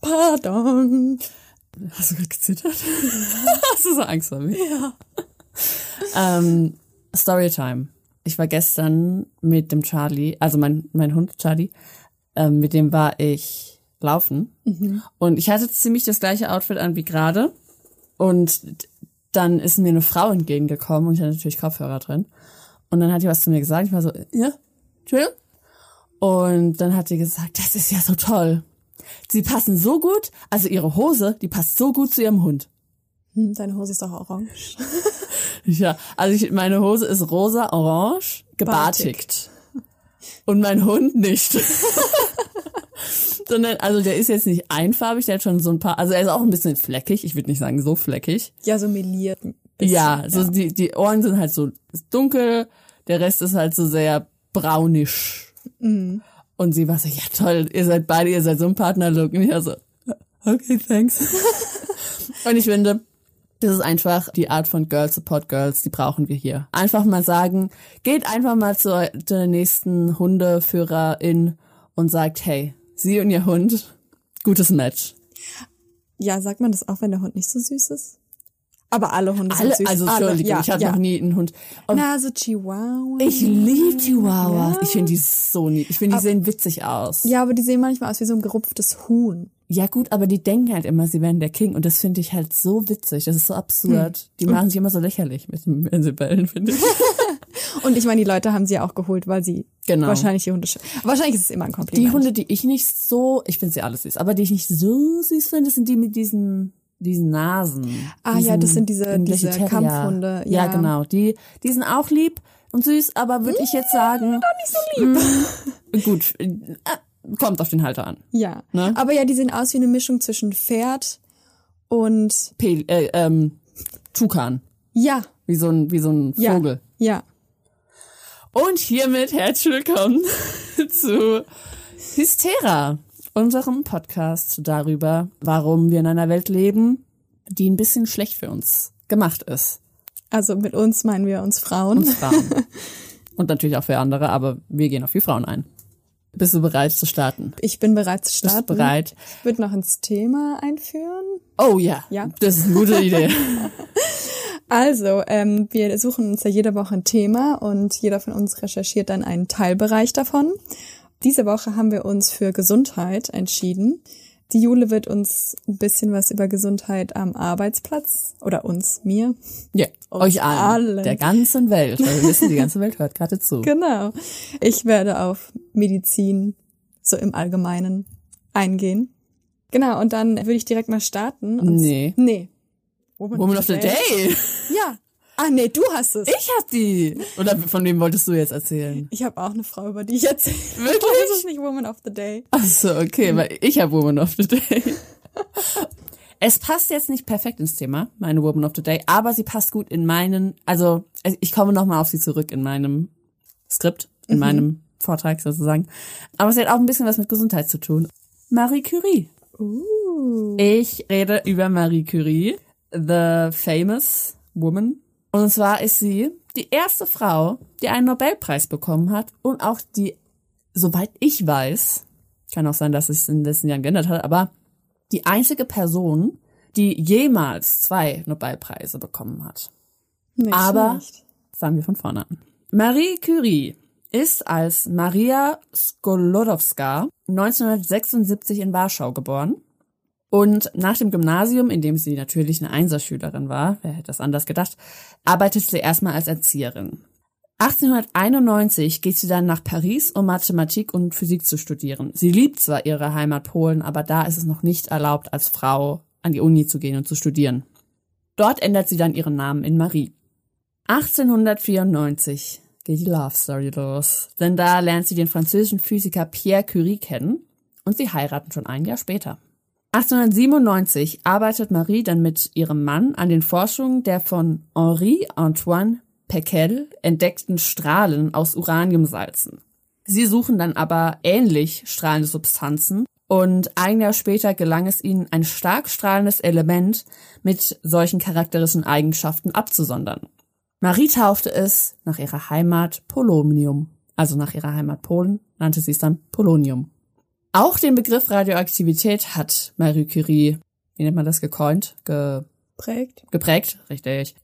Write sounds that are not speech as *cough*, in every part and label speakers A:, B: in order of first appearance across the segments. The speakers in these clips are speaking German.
A: Pardon. Hast du gerade gezittert? *laughs* Hast du so Angst vor mir? Ja. ähm, Storytime. Ich war gestern mit dem Charlie, also mein, mein Hund Charlie, ähm, mit dem war ich laufen. Mhm. Und ich hatte ziemlich das gleiche Outfit an wie gerade. Und dann ist mir eine Frau entgegengekommen und ich hatte natürlich Kopfhörer drin. Und dann hat die was zu mir gesagt. Ich war so, ja, Entschuldigung. Und dann hat sie gesagt, das ist ja so toll. Sie passen so gut, also ihre Hose, die passt so gut zu ihrem Hund.
B: Hm, deine Hose ist doch orange. *laughs*
A: ja, also ich, meine Hose ist rosa, orange, gebartigt. Und mein Hund nicht. *laughs* Sondern, also der ist jetzt nicht einfarbig, der hat schon so ein paar, also er ist auch ein bisschen fleckig, ich würde nicht sagen so fleckig.
B: Ja, so meliert.
A: Bisschen, ja, so ja. Die, die Ohren sind halt so dunkel, der Rest ist halt so sehr braunisch. Mhm. Und sie war so, ja toll, ihr seid beide, ihr seid so ein Partnerlook. Und ich war so, okay, thanks. *laughs* und ich finde, das ist einfach die Art von Girls Support Girls, die brauchen wir hier. Einfach mal sagen, geht einfach mal zur, zur nächsten Hundeführerin und sagt, hey, sie und ihr Hund, gutes Match.
B: Ja, sagt man das auch, wenn der Hund nicht so süß ist? Aber alle Hunde
A: alle,
B: sind süß.
A: Also Entschuldigung, ja, ich hatte ja. noch nie einen Hund.
B: Und Na, so Chihuahua.
A: Ich liebe Chihuahuas. Ja. Ich finde die so nie. Ich finde, die aber, sehen witzig aus.
B: Ja, aber die sehen manchmal aus wie so ein gerupftes Huhn.
A: Ja gut, aber die denken halt immer, sie wären der King und das finde ich halt so witzig. Das ist so absurd. Hm. Die machen sich immer so lächerlich mit wenn sie bellen, finde ich. *laughs*
B: und ich meine, die Leute haben sie ja auch geholt, weil sie genau. wahrscheinlich die Hunde. Wahrscheinlich ist es immer ein Kompliment.
A: Die Hunde, die ich nicht so, ich finde sie alle süß, aber die ich nicht so süß finde, sind die mit diesen diesen Nasen.
B: Ah
A: diesen,
B: ja, das sind diese, diese Kampfhunde.
A: Ja. ja, genau. Die, die sind auch lieb und süß, aber würde ich jetzt sagen.
B: Doch nicht so lieb.
A: Mh, mm, gut, äh, kommt auf den Halter an.
B: Ja. Ne? Aber ja, die sehen aus wie eine Mischung zwischen Pferd und
A: Pel äh, ähm, Tukan.
B: Ja.
A: Wie so ein, wie so ein Vogel.
B: Ja. ja.
A: Und hiermit herzlich willkommen *laughs* zu Hystera unserem Podcast darüber, warum wir in einer Welt leben, die ein bisschen schlecht für uns gemacht ist.
B: Also mit uns meinen wir uns Frauen.
A: Uns Frauen. Und natürlich auch für andere, aber wir gehen auf die Frauen ein. Bist du bereit zu starten?
B: Ich bin bereit zu starten.
A: Bist du bereit?
B: Ich würde noch ins Thema einführen.
A: Oh ja. Ja. Das ist eine gute Idee. *laughs*
B: Also, ähm, wir suchen uns ja jede Woche ein Thema und jeder von uns recherchiert dann einen Teilbereich davon. Diese Woche haben wir uns für Gesundheit entschieden. Die Jule wird uns ein bisschen was über Gesundheit am Arbeitsplatz oder uns, mir.
A: Ja, uns euch allen, allen, der ganzen Welt. Weil wir wissen, die ganze Welt hört gerade zu. *laughs*
B: Genau. Ich werde auf Medizin so im Allgemeinen eingehen. Genau, und dann würde ich direkt mal starten.
A: nee.
B: Nee.
A: Woman, Woman of the Day.
B: Day. Ja, Ah, nee, du hast es.
A: Ich hab die. Oder von wem wolltest du jetzt erzählen?
B: Ich habe auch eine Frau, über die ich erzähle.
A: Wirklich?
B: Das ist nicht Woman of the Day.
A: Ach so, okay, weil ich habe Woman of the Day. es passt jetzt nicht perfekt ins Thema, meine Woman of the Day, aber sie passt gut in meinen, also ich komme nochmal auf sie zurück in meinem Skript, in mhm. meinem Vortrag sozusagen. Aber sie hat auch ein bisschen was mit Gesundheit zu tun. Marie Curie.
B: Uh.
A: Ich rede über Marie Curie, the famous woman und zwar ist sie die erste Frau, die einen Nobelpreis bekommen hat und auch die, soweit ich weiß, kann auch sein, dass es in den letzten Jahren geändert hat, aber die einzige Person, die jemals zwei Nobelpreise bekommen hat.
B: Nicht
A: aber
B: schlecht.
A: fangen wir von vorne an. Marie Curie ist als Maria Skolodowska 1976 in Warschau geboren und nach dem Gymnasium, in dem sie natürlich eine Einserschülerin war, wer hätte das anders gedacht, arbeitete sie erstmal als Erzieherin. 1891 geht sie dann nach Paris, um Mathematik und Physik zu studieren. Sie liebt zwar ihre Heimat Polen, aber da ist es noch nicht erlaubt, als Frau an die Uni zu gehen und zu studieren. Dort ändert sie dann ihren Namen in Marie. 1894 geht die Love Story los, denn da lernt sie den französischen Physiker Pierre Curie kennen und sie heiraten schon ein Jahr später. 1897 arbeitet Marie dann mit ihrem Mann an den Forschungen der von Henri Antoine Pecquel entdeckten Strahlen aus Uraniumsalzen. Sie suchen dann aber ähnlich strahlende Substanzen und ein Jahr später gelang es ihnen, ein stark strahlendes Element mit solchen charakterischen Eigenschaften abzusondern. Marie taufte es nach ihrer Heimat Polonium, also nach ihrer Heimat Polen nannte sie es dann Polonium. Auch den Begriff Radioaktivität hat Marie Curie, wie nennt man das, gecoint,
B: Prägt.
A: geprägt, richtig.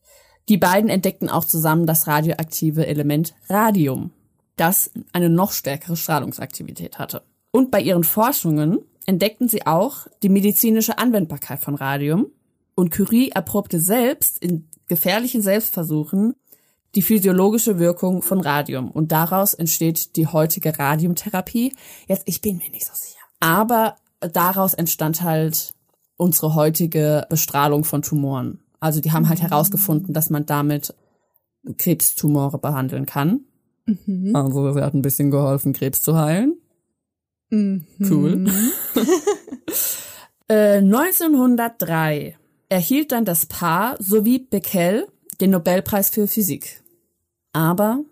A: Die beiden entdeckten auch zusammen das radioaktive Element Radium, das eine noch stärkere Strahlungsaktivität hatte. Und bei ihren Forschungen entdeckten sie auch die medizinische Anwendbarkeit von Radium. Und Curie erprobte selbst in gefährlichen Selbstversuchen die physiologische Wirkung von Radium. Und daraus entsteht die heutige Radiumtherapie. Jetzt, ich bin mir nicht so sicher. Aber daraus entstand halt unsere heutige Bestrahlung von Tumoren. Also die haben halt herausgefunden, dass man damit Krebstumore behandeln kann. Also sie hat ein bisschen geholfen, Krebs zu heilen. Cool. *laughs* äh, 1903 erhielt dann das Paar sowie Becquerel den Nobelpreis für Physik. Aber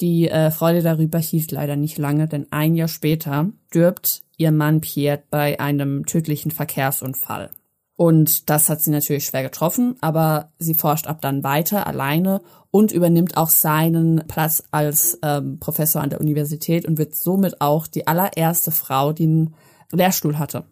A: die äh, Freude darüber hielt leider nicht lange, denn ein Jahr später stirbt ihr Mann Pierre bei einem tödlichen Verkehrsunfall. Und das hat sie natürlich schwer getroffen, aber sie forscht ab dann weiter alleine und übernimmt auch seinen Platz als ähm, Professor an der Universität und wird somit auch die allererste Frau, die einen Lehrstuhl hatte.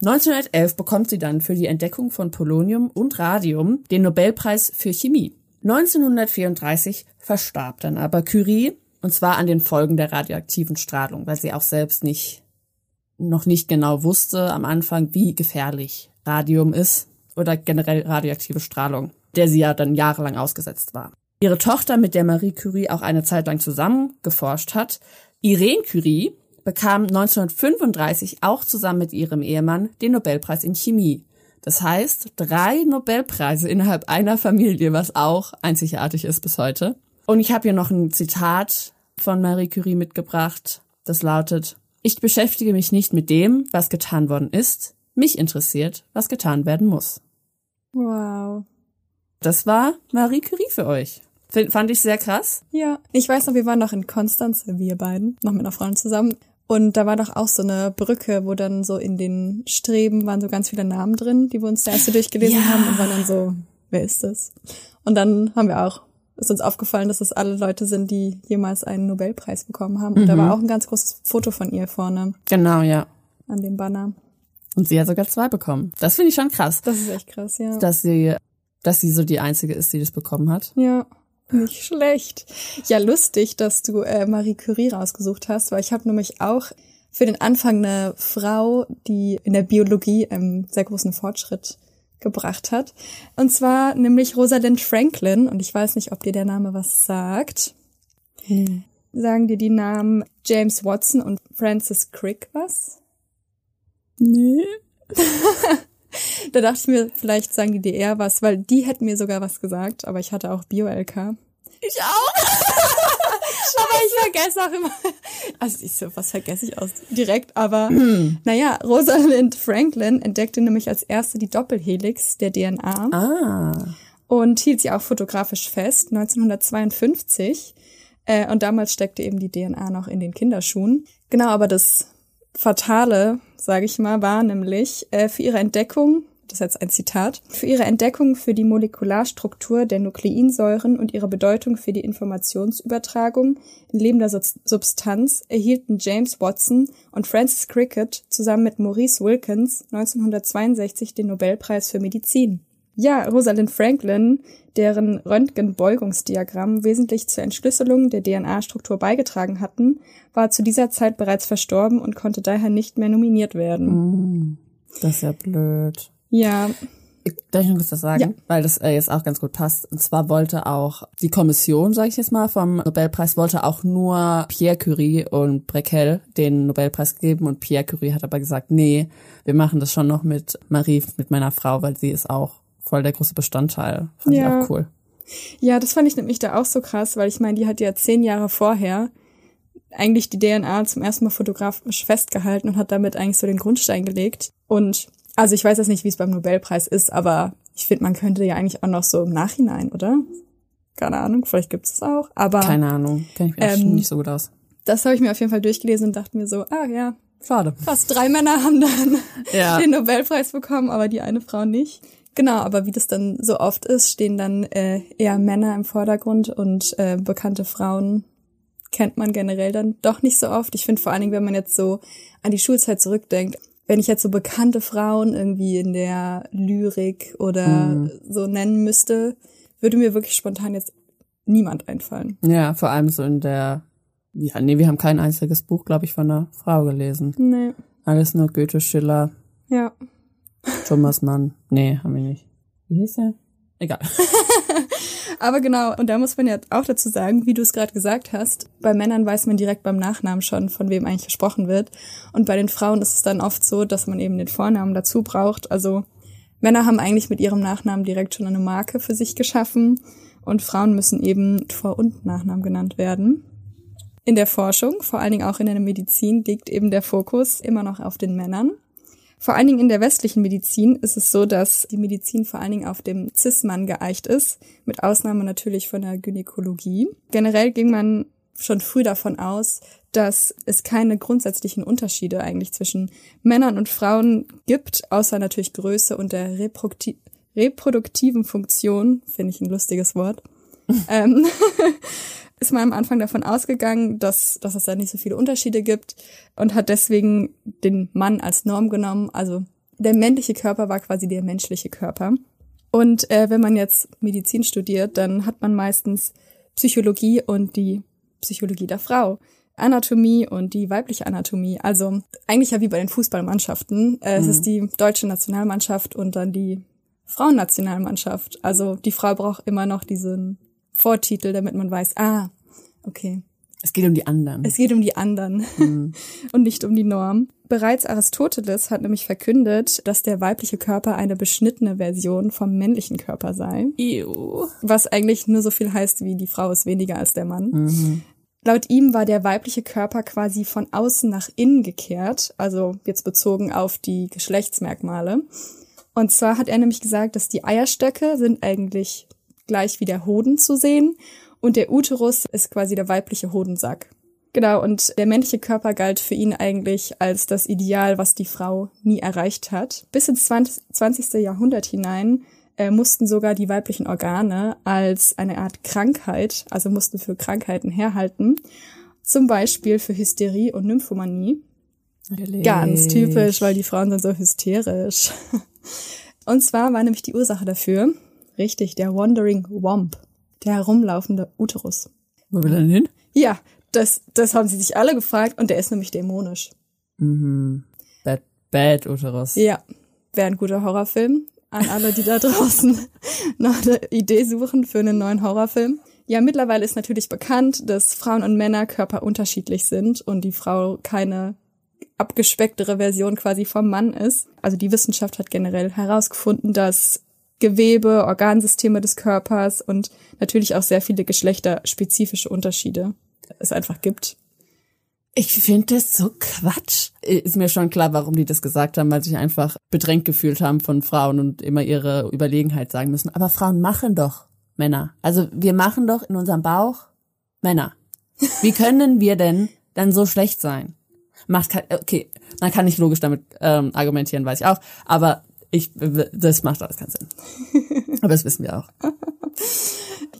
A: 1911 bekommt sie dann für die Entdeckung von Polonium und Radium den Nobelpreis für Chemie. 1934 verstarb dann aber Curie, und zwar an den Folgen der radioaktiven Strahlung, weil sie auch selbst nicht, noch nicht genau wusste am Anfang, wie gefährlich Radium ist oder generell radioaktive Strahlung, der sie ja dann jahrelang ausgesetzt war. Ihre Tochter, mit der Marie Curie auch eine Zeit lang zusammen geforscht hat, Irene Curie, bekam 1935 auch zusammen mit ihrem Ehemann den Nobelpreis in Chemie. Das heißt, drei Nobelpreise innerhalb einer Familie, was auch einzigartig ist bis heute. Und ich habe hier noch ein Zitat von Marie Curie mitgebracht, das lautet, ich beschäftige mich nicht mit dem, was getan worden ist, mich interessiert, was getan werden muss.
B: Wow.
A: Das war Marie Curie für euch. Fand ich sehr krass.
B: Ja. Ich weiß noch, wir waren noch in Konstanz, wir beiden, noch mit einer Freundin zusammen. Und da war doch auch so eine Brücke, wo dann so in den Streben waren so ganz viele Namen drin, die wir uns da erst so durchgelesen
A: Ja.
B: haben und waren dann so, wer ist das? Und dann haben wir auch, ist uns aufgefallen, dass das alle Leute sind, die jemals einen Nobelpreis bekommen haben. Und da war auch ein ganz großes Foto von ihr vorne
A: Genau, ja.
B: an dem Banner.
A: Und sie hat sogar zwei bekommen. Das finde ich schon krass,
B: Das ist echt krass, ja.
A: dass sie, dass sie so die einzige ist, die das bekommen hat.
B: Ja, nicht schlecht. Ja, lustig, dass du äh, Marie Curie rausgesucht hast, weil ich habe nämlich auch für den Anfang eine Frau, die in der Biologie einen sehr großen Fortschritt gebracht hat. Und zwar nämlich Rosalind Franklin. Und ich weiß nicht, ob dir der Name was sagt. Sagen dir die Namen James Watson und Francis Crick was?
A: Nee. *laughs*
B: Da dachte ich mir, vielleicht sagen die eher was, weil die hätten mir sogar was gesagt, aber ich hatte auch Bio-LK.
A: Ich auch. *laughs*
B: Aber ich vergesse auch immer. Also ich so, was vergesse ich aus direkt, aber *clears throat* naja, Rosalind Franklin entdeckte nämlich als erste die Doppelhelix der DNA
A: Ah.
B: und hielt sie auch fotografisch fest, 1952. Äh, und damals steckte eben die DNA noch in den Kinderschuhen. Genau, aber das Fatale, sage ich mal, war nämlich äh, für ihre Entdeckung, das ist jetzt ein Zitat, für ihre Entdeckung für die Molekularstruktur der Nukleinsäuren und ihre Bedeutung für die Informationsübertragung in lebender Subs- Substanz erhielten James Watson und Francis Cricket zusammen mit Maurice Wilkins 1962 den Nobelpreis für Medizin. Ja, Rosalind Franklin, deren Röntgenbeugungsdiagramm wesentlich zur Entschlüsselung der DNA-Struktur beigetragen hatten, war zu dieser Zeit bereits verstorben und konnte daher nicht mehr nominiert werden.
A: Das ist ja blöd.
B: Ja,
A: Ich, darf ich noch kurz was sagen?
B: Ja.
A: Weil das äh, jetzt auch ganz gut passt. Und zwar wollte auch die Kommission, sage ich jetzt mal, vom Nobelpreis, wollte auch nur Pierre Curie und Breckel den Nobelpreis geben. Und Pierre Curie hat aber gesagt, nee, wir machen das schon noch mit Marie, mit meiner Frau, weil sie ist auch voll der große Bestandteil. Fand
B: Ja.
A: ich auch cool.
B: Ja, das fand ich nämlich da auch so krass, weil ich meine, die hat ja zehn Jahre vorher eigentlich die DNA zum ersten Mal fotografisch festgehalten und hat damit eigentlich so den Grundstein gelegt. Und also ich weiß jetzt nicht, wie es beim Nobelpreis ist, aber ich finde, man könnte ja eigentlich auch noch so im Nachhinein, oder? Keine Ahnung, vielleicht gibt es auch. Aber
A: Keine Ahnung, kenne ich mir
B: Ähm,
A: nicht so gut aus.
B: das habe ich mir auf jeden Fall durchgelesen und dachte mir so, ah ja,
A: Schade.
B: fast drei Männer haben dann
A: Ja. *laughs*
B: den Nobelpreis bekommen, aber die eine Frau nicht. Genau, aber wie das dann so oft ist, stehen dann äh, eher Männer im Vordergrund und äh, bekannte Frauen kennt man generell dann doch nicht so oft. Ich finde vor allen Dingen, wenn man jetzt so an die Schulzeit zurückdenkt, wenn ich jetzt so bekannte Frauen irgendwie in der Lyrik oder so nennen müsste, würde mir wirklich spontan jetzt niemand einfallen.
A: Ja, vor allem so in der, ja, nee, wir haben kein einziges Buch, glaube ich, von einer Frau gelesen.
B: Nee.
A: Alles nur Goethe, Schiller,
B: Ja.
A: Thomas Mann. Nee, haben wir nicht. Wie hieß der? Egal. *laughs*
B: Aber genau, und da muss man ja auch dazu sagen, wie du es gerade gesagt hast, bei Männern weiß man direkt beim Nachnamen schon, von wem eigentlich gesprochen wird. Und bei den Frauen ist es dann oft so, dass man eben den Vornamen dazu braucht. Also Männer haben eigentlich mit ihrem Nachnamen direkt schon eine Marke für sich geschaffen und Frauen müssen eben Vor- und Nachnamen genannt werden. In der Forschung, vor allen Dingen auch in der Medizin, liegt eben der Fokus immer noch auf den Männern. Vor allen Dingen in der westlichen Medizin ist es so, dass die Medizin vor allen Dingen auf dem Cis-Mann geeicht ist, mit Ausnahme natürlich von der Gynäkologie. Generell ging man schon früh davon aus, dass es keine grundsätzlichen Unterschiede eigentlich zwischen Männern und Frauen gibt, außer natürlich Größe und der reprodukti reproduktiven Funktion, finde ich ein lustiges Wort. Ähm, *laughs* ist man am Anfang davon ausgegangen, dass, dass es da nicht so viele Unterschiede gibt und hat deswegen den Mann als Norm genommen. Also der männliche Körper war quasi der menschliche Körper. Und äh, wenn man jetzt Medizin studiert, dann hat man meistens Psychologie und die Psychologie der Frau. Anatomie und die weibliche Anatomie. Also eigentlich ja wie bei den Fußballmannschaften. Äh, Es ist die deutsche Nationalmannschaft und dann die Frauennationalmannschaft. Also die Frau braucht immer noch diesen Vortitel, damit man weiß, ah, okay,
A: Es geht um die anderen.
B: es geht um die anderen *laughs* und nicht um die Norm. Bereits Aristoteles hat nämlich verkündet, dass der weibliche Körper eine beschnittene Version vom männlichen Körper sei.
A: Ew.
B: Was eigentlich nur so viel heißt, wie die Frau ist weniger als der Mann. Laut ihm war der weibliche Körper quasi von außen nach innen gekehrt, also jetzt bezogen auf die Geschlechtsmerkmale. Und zwar hat er nämlich gesagt, dass die Eierstöcke sind eigentlich gleich wie der Hoden zu sehen und der Uterus ist quasi der weibliche Hodensack. Genau, und der männliche Körper galt für ihn eigentlich als das Ideal, was die Frau nie erreicht hat. Bis ins 20. 20. Jahrhundert hinein äh, mussten sogar die weiblichen Organe als eine Art Krankheit, also mussten für Krankheiten herhalten. Zum Beispiel für Hysterie und Nymphomanie. Ganz typisch, weil die Frauen sind so hysterisch. *laughs* Und zwar war nämlich die Ursache dafür, richtig, der Wandering Womp, der herumlaufende Uterus.
A: Wo will er denn hin?
B: Ja, das, das haben sie sich alle gefragt und der ist nämlich dämonisch.
A: Bad, bad Uterus.
B: Ja, wäre ein guter Horrorfilm. An alle, die da *laughs* draußen nach einer Idee suchen für einen neuen Horrorfilm. Ja, mittlerweile ist natürlich bekannt, dass Frauen und Männer Körper unterschiedlich sind und die Frau keine abgespecktere Version quasi vom Mann ist. Also die Wissenschaft hat generell herausgefunden, dass Gewebe, Organsysteme des Körpers und natürlich auch sehr viele geschlechterspezifische Unterschiede es einfach gibt.
A: Ich finde das so Quatsch. Ist mir schon klar, warum die das gesagt haben, weil sie sich einfach bedrängt gefühlt haben von Frauen und immer ihre Überlegenheit sagen müssen. Aber Frauen machen doch Männer. Also wir machen doch in unserem Bauch Männer. Wie *laughs* können wir denn dann so schlecht sein? Macht okay, man kann nicht logisch damit ähm, argumentieren, weiß ich auch. Aber ich, das macht alles keinen Sinn. Aber das wissen wir auch. *laughs*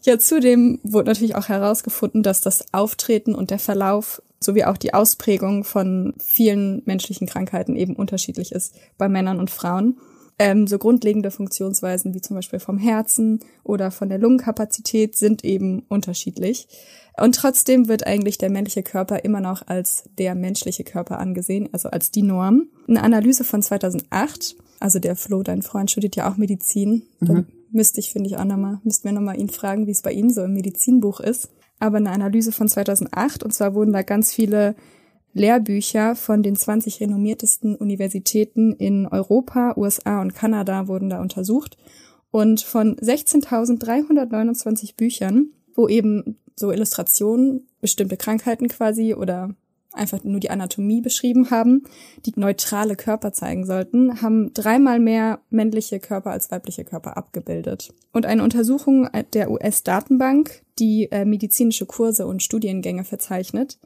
B: Ja, zudem wurde natürlich auch herausgefunden, dass das Auftreten und der Verlauf sowie auch die Ausprägung von vielen menschlichen Krankheiten eben unterschiedlich ist bei Männern und Frauen. Ähm, so grundlegende Funktionsweisen wie zum Beispiel vom Herzen oder von der Lungenkapazität sind eben unterschiedlich. Und trotzdem wird eigentlich der männliche Körper immer noch als der menschliche Körper angesehen, also als die Norm. Eine Analyse von 2008, also der Flo, dein Freund, studiert ja auch Medizin. Da müsste ich, finde ich, auch nochmal, müssten wir nochmal ihn fragen, wie es bei ihm so im Medizinbuch ist. Aber eine Analyse von 2008, und zwar wurden da ganz viele Lehrbücher von den 20 renommiertesten Universitäten in Europa, USA und Kanada wurden da untersucht. Und von 16.329 Büchern, wo eben so Illustrationen, bestimmte Krankheiten quasi oder einfach nur die Anatomie beschrieben haben, die neutrale Körper zeigen sollten, haben dreimal mehr männliche Körper als weibliche Körper abgebildet. Und eine Untersuchung der US-Datenbank, die äh, medizinische Kurse und Studiengänge verzeichnet,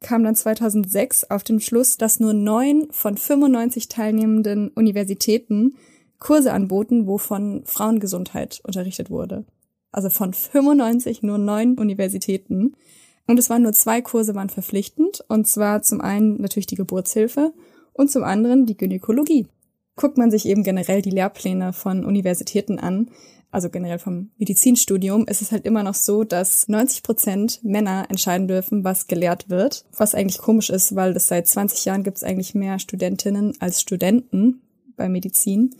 B: kam dann 2006 auf den Schluss, dass nur neun von 95 teilnehmenden Universitäten Kurse anboten, wo von Frauengesundheit unterrichtet wurde. Also von 95 nur neun Universitäten. Und es waren nur zwei Kurse waren verpflichtend. Und zwar zum einen natürlich die Geburtshilfe und zum anderen die Gynäkologie. Guckt man sich eben generell die Lehrpläne von Universitäten an, also generell vom Medizinstudium, ist es halt immer noch so, dass 90 Prozent Männer entscheiden dürfen, was gelehrt wird. Was eigentlich komisch ist, weil es seit 20 Jahren gibt es eigentlich mehr Studentinnen als Studenten bei Medizin.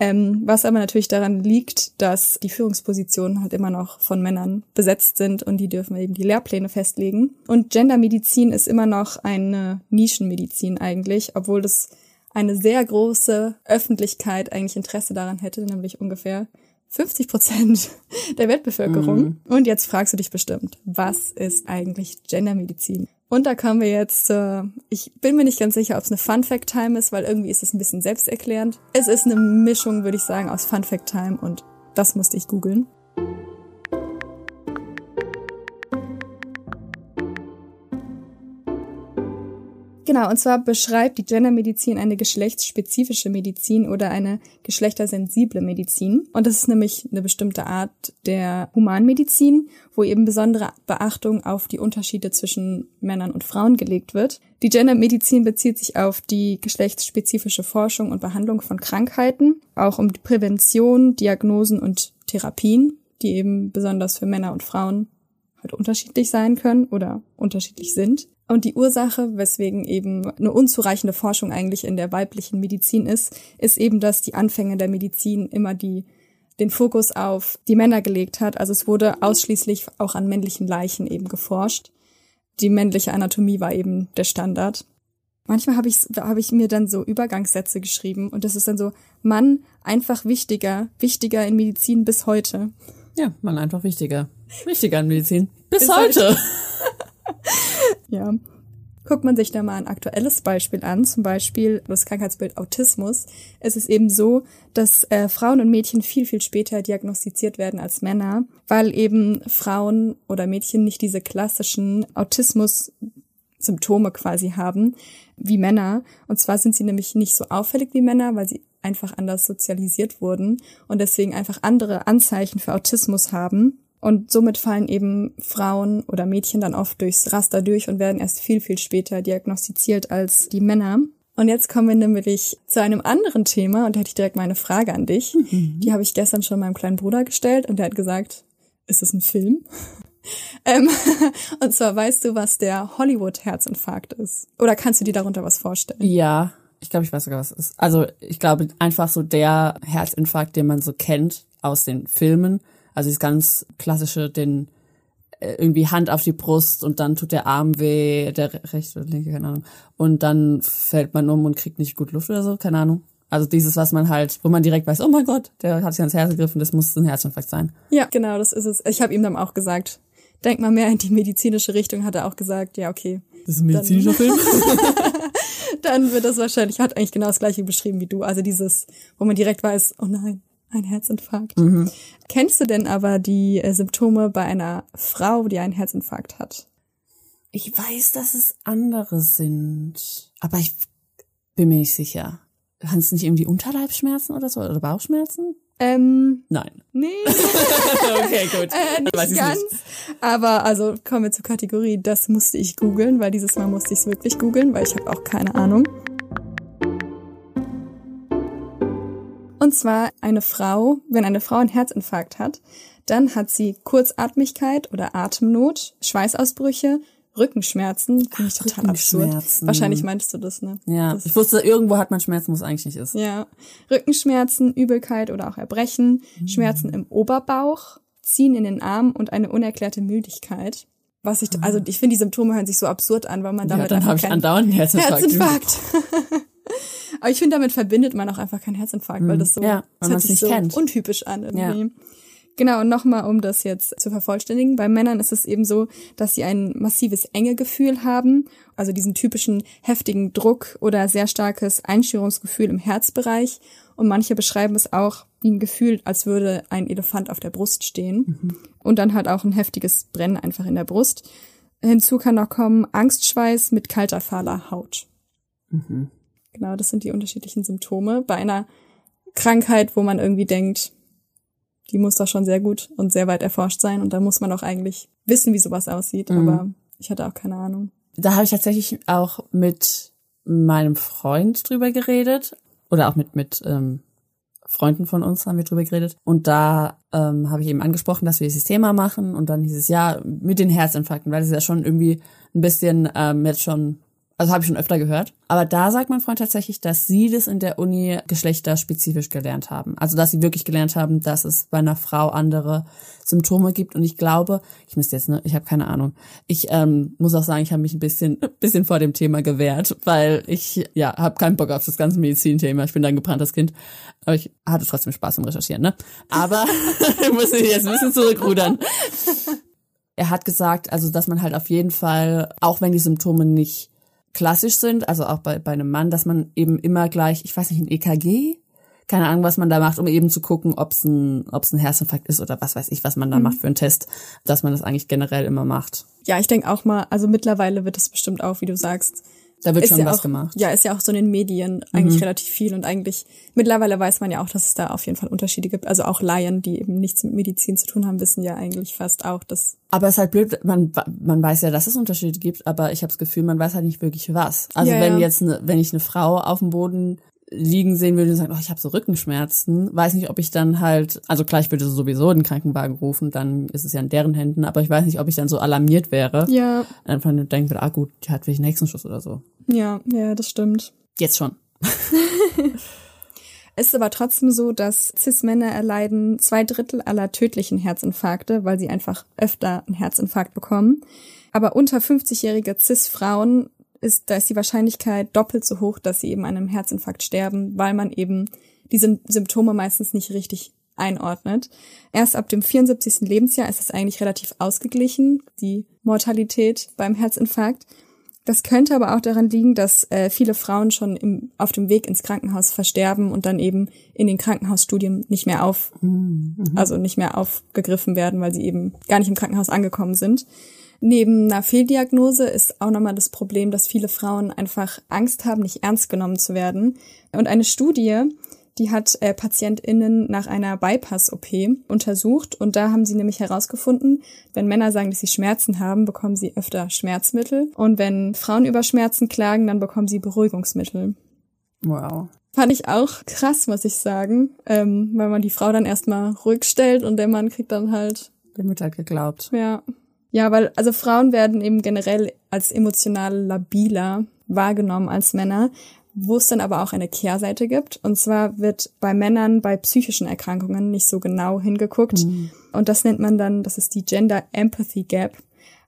B: Ähm, was aber natürlich daran liegt, dass die Führungspositionen halt immer noch von Männern besetzt sind und die dürfen eben die Lehrpläne festlegen. Und Gendermedizin ist immer noch eine Nischenmedizin eigentlich, obwohl das eine sehr große Öffentlichkeit eigentlich Interesse daran hätte, nämlich ungefähr 50 Prozent *laughs* der Weltbevölkerung. Mhm. Und jetzt fragst du dich bestimmt, was ist eigentlich Gendermedizin? Und da kommen wir jetzt, äh, ich bin mir nicht ganz sicher, ob es eine Fun Fact Time ist, weil irgendwie ist es ein bisschen selbsterklärend. Es ist eine Mischung, würde ich sagen, aus Fun Fact Time und das musste ich googeln. Genau, und zwar beschreibt die Gendermedizin eine geschlechtsspezifische Medizin oder eine geschlechtersensible Medizin. Und das ist nämlich eine bestimmte Art der Humanmedizin, wo eben besondere Beachtung auf die Unterschiede zwischen Männern und Frauen gelegt wird. Die Gendermedizin bezieht sich auf die geschlechtsspezifische Forschung und Behandlung von Krankheiten, auch um die Prävention, Diagnosen und Therapien, die eben besonders für Männer und Frauen halt unterschiedlich sein können oder unterschiedlich sind. Und die Ursache, weswegen eben eine unzureichende Forschung eigentlich in der weiblichen Medizin ist, ist eben, dass die Anfänge der Medizin immer die den Fokus auf die Männer gelegt hat. Also es wurde ausschließlich auch an männlichen Leichen eben geforscht. Die männliche Anatomie war eben der Standard. Manchmal habe ich, hab ich mir dann so Übergangssätze geschrieben und das ist dann so, Mann, einfach wichtiger, wichtiger in Medizin bis heute.
A: Ja, Mann, einfach wichtiger. Wichtiger in Medizin. Bis, bis heute. *laughs* *laughs*
B: ja. Guckt man sich da mal ein aktuelles Beispiel an, zum Beispiel das Krankheitsbild Autismus, es ist eben so, dass äh, Frauen und Mädchen viel, viel später diagnostiziert werden als Männer, weil eben Frauen oder Mädchen nicht diese klassischen Autismus-Symptome quasi haben wie Männer. Und zwar sind sie nämlich nicht so auffällig wie Männer, weil sie einfach anders sozialisiert wurden und deswegen einfach andere Anzeichen für Autismus haben. Und somit fallen eben Frauen oder Mädchen dann oft durchs Raster durch und werden erst viel, viel später diagnostiziert als die Männer. Und jetzt kommen wir nämlich zu einem anderen Thema und da hätte ich direkt meine Frage an dich. Mhm. Die habe ich gestern schon meinem kleinen Bruder gestellt und der hat gesagt, ist es ein Film? *laughs* ähm, *laughs* und zwar weißt du, was der Hollywood-Herzinfarkt ist? Oder kannst du dir darunter was vorstellen?
A: Ja, ich glaube, ich weiß sogar, was es ist. Also ich glaube einfach so der Herzinfarkt, den man so kennt aus den Filmen also das ganz klassische, den äh, irgendwie Hand auf die Brust und dann tut der Arm weh, der rechte oder linke, keine Ahnung. Und dann fällt man um und kriegt nicht gut Luft oder so, keine Ahnung. Also dieses, was man halt, wo man direkt weiß, oh mein Gott, der hat sich ans Herz gegriffen, das muss ein Herzinfarkt sein.
B: Ja, genau, das ist es. Ich habe ihm dann auch gesagt, denk mal mehr in die medizinische Richtung, hat er auch gesagt, ja, okay.
A: Das ist ein medizinischer Film? *laughs*
B: dann wird das wahrscheinlich, hat eigentlich genau das gleiche beschrieben wie du. Also dieses, wo man direkt weiß, oh nein, ein Herzinfarkt. Mhm. Kennst du denn aber die äh, Symptome bei einer Frau, die einen Herzinfarkt hat?
A: Ich weiß, dass es andere sind, aber ich bin mir nicht sicher. Haben es nicht irgendwie Unterleibsschmerzen oder so oder Bauchschmerzen?
B: Ähm,
A: Nein.
B: Nee. *laughs*
A: okay, gut.
B: Äh, nicht ganz. Nicht. Aber also kommen wir zur Kategorie, das musste ich googeln, weil dieses Mal musste ich es wirklich googeln, weil ich habe auch keine Ahnung. Und zwar eine Frau, wenn eine Frau einen Herzinfarkt hat, dann hat sie Kurzatmigkeit oder Atemnot, Schweißausbrüche, Rückenschmerzen. Finde ich total absurd. Wahrscheinlich meintest du das, ne?
A: Ja.
B: Das
A: ich wusste, irgendwo hat man Schmerzen, wo es eigentlich nicht ist.
B: Ja. Rückenschmerzen, Übelkeit oder auch Erbrechen, mhm. Schmerzen im Oberbauch, Ziehen in den Arm und eine unerklärte Müdigkeit. Was ich, also ich finde, die Symptome hören sich so absurd an, weil man damit
A: ja, dann habe ich andauernd einen Herzinfarkt.
B: Herzinfarkt. *laughs* Aber ich finde, damit verbindet man auch einfach keinen Herzinfarkt, weil mhm. das so,
A: ja,
B: das hört sich so kennt. untypisch an irgendwie. Ja. Genau, und nochmal, um das jetzt zu vervollständigen. Bei Männern ist es eben so, dass sie ein massives Engegefühl haben, also diesen typischen heftigen Druck oder sehr starkes Einschürungsgefühl im Herzbereich. Und manche beschreiben es auch wie ein Gefühl, als würde ein Elefant auf der Brust stehen. Mhm. Und dann halt auch ein heftiges Brennen einfach in der Brust. Hinzu kann noch kommen Angstschweiß mit kalter, fahler Haut. Mhm. Genau, das sind die unterschiedlichen Symptome. Bei einer Krankheit, wo man irgendwie denkt, die muss doch schon sehr gut und sehr weit erforscht sein und da muss man auch eigentlich wissen, wie sowas aussieht, mhm. aber ich hatte auch keine Ahnung.
A: Da habe ich tatsächlich auch mit meinem Freund drüber geredet oder auch mit mit ähm, Freunden von uns haben wir drüber geredet und da ähm, habe ich eben angesprochen, dass wir dieses Thema machen und dann hieß es ja mit den Herzinfarkten, weil es ja schon irgendwie ein bisschen ähm, jetzt schon also habe ich schon öfter gehört. Aber da sagt mein Freund tatsächlich, dass sie das in der Uni geschlechterspezifisch gelernt haben. Also dass sie wirklich gelernt haben, dass es bei einer Frau andere Symptome gibt. Und ich glaube, ich müsste jetzt, ne, ich habe keine Ahnung. Ich ähm, muss auch sagen, ich habe mich ein bisschen, *laughs* bisschen vor dem Thema gewehrt, weil ich ja habe keinen Bock auf das ganze Medizinthema. Ich bin ein gebranntes Kind. Aber ich hatte trotzdem Spaß im Recherchieren, ne? Aber *laughs* ich muss jetzt ein bisschen zurückrudern. Er hat gesagt, also dass man halt auf jeden Fall, auch wenn die Symptome nicht klassisch sind, also auch bei, bei einem Mann, dass man eben immer gleich, ich weiß nicht, ein EKG, keine Ahnung, was man da macht, um eben zu gucken, ob es ein, ob's ein Herzinfarkt ist oder was weiß ich, was man da mhm. macht für einen Test, dass man das eigentlich generell immer macht.
B: Ja, ich denke auch mal, also mittlerweile wird es bestimmt auch, wie du sagst,
A: da wird schon
B: ja
A: was
B: auch,
A: gemacht.
B: Ja, ist ja auch so in den Medien eigentlich mhm. relativ viel und eigentlich mittlerweile weiß man ja auch, dass es da auf jeden Fall Unterschiede gibt. Also auch Laien, die eben nichts mit Medizin zu tun haben, wissen ja eigentlich fast auch, dass.
A: Aber es ist halt blöd, man, man weiß ja, dass es Unterschiede gibt, aber ich habe das Gefühl, man weiß halt nicht wirklich was. Also ja, wenn ja. jetzt ne, wenn ich eine Frau auf dem Boden liegen sehen würde und sagen, oh, ich habe so Rückenschmerzen, weiß nicht, ob ich dann halt, also klar, ich würde sowieso den Krankenwagen rufen, dann ist es ja in deren Händen, aber ich weiß nicht, ob ich dann so alarmiert wäre.
B: Ja.
A: Einfach denken würde, ah gut, die hat vielleicht einen Hexenschuss oder so.
B: Ja, ja, das stimmt.
A: Jetzt schon.
B: Es *laughs* ist aber trotzdem so, dass Cis-Männer erleiden zwei Drittel aller tödlichen Herzinfarkte, weil sie einfach öfter einen Herzinfarkt bekommen. Aber unter 50-jährige Cis-Frauen ist, da ist die Wahrscheinlichkeit doppelt so hoch, dass sie eben an einem Herzinfarkt sterben, weil man eben diese Symptome meistens nicht richtig einordnet. Erst ab dem 74. Lebensjahr ist es eigentlich relativ ausgeglichen, die Mortalität beim Herzinfarkt. Das könnte aber auch daran liegen, dass äh, viele Frauen schon im, auf dem Weg ins Krankenhaus versterben und dann eben in den Krankenhausstudien nicht mehr auf, mhm. also nicht mehr aufgegriffen werden, weil sie eben gar nicht im Krankenhaus angekommen sind. Neben einer Fehldiagnose ist auch nochmal das Problem, dass viele Frauen einfach Angst haben, nicht ernst genommen zu werden. Und eine Studie die hat äh, PatientInnen nach einer Bypass-OP untersucht und da haben sie nämlich herausgefunden, wenn Männer sagen, dass sie Schmerzen haben, bekommen sie öfter Schmerzmittel und wenn Frauen über Schmerzen klagen, dann bekommen sie Beruhigungsmittel.
A: Wow.
B: Fand ich auch krass, muss ich sagen, ähm, weil man die Frau dann erstmal ruhig stellt und der Mann kriegt dann halt.
A: Dem wird halt geglaubt.
B: Ja. Ja, weil, also Frauen werden eben generell als emotional labiler wahrgenommen als Männer, wo es dann aber auch eine Kehrseite gibt. Und zwar wird bei Männern bei psychischen Erkrankungen nicht so genau hingeguckt. Mhm. Und das nennt man dann, das ist die Gender Empathy Gap.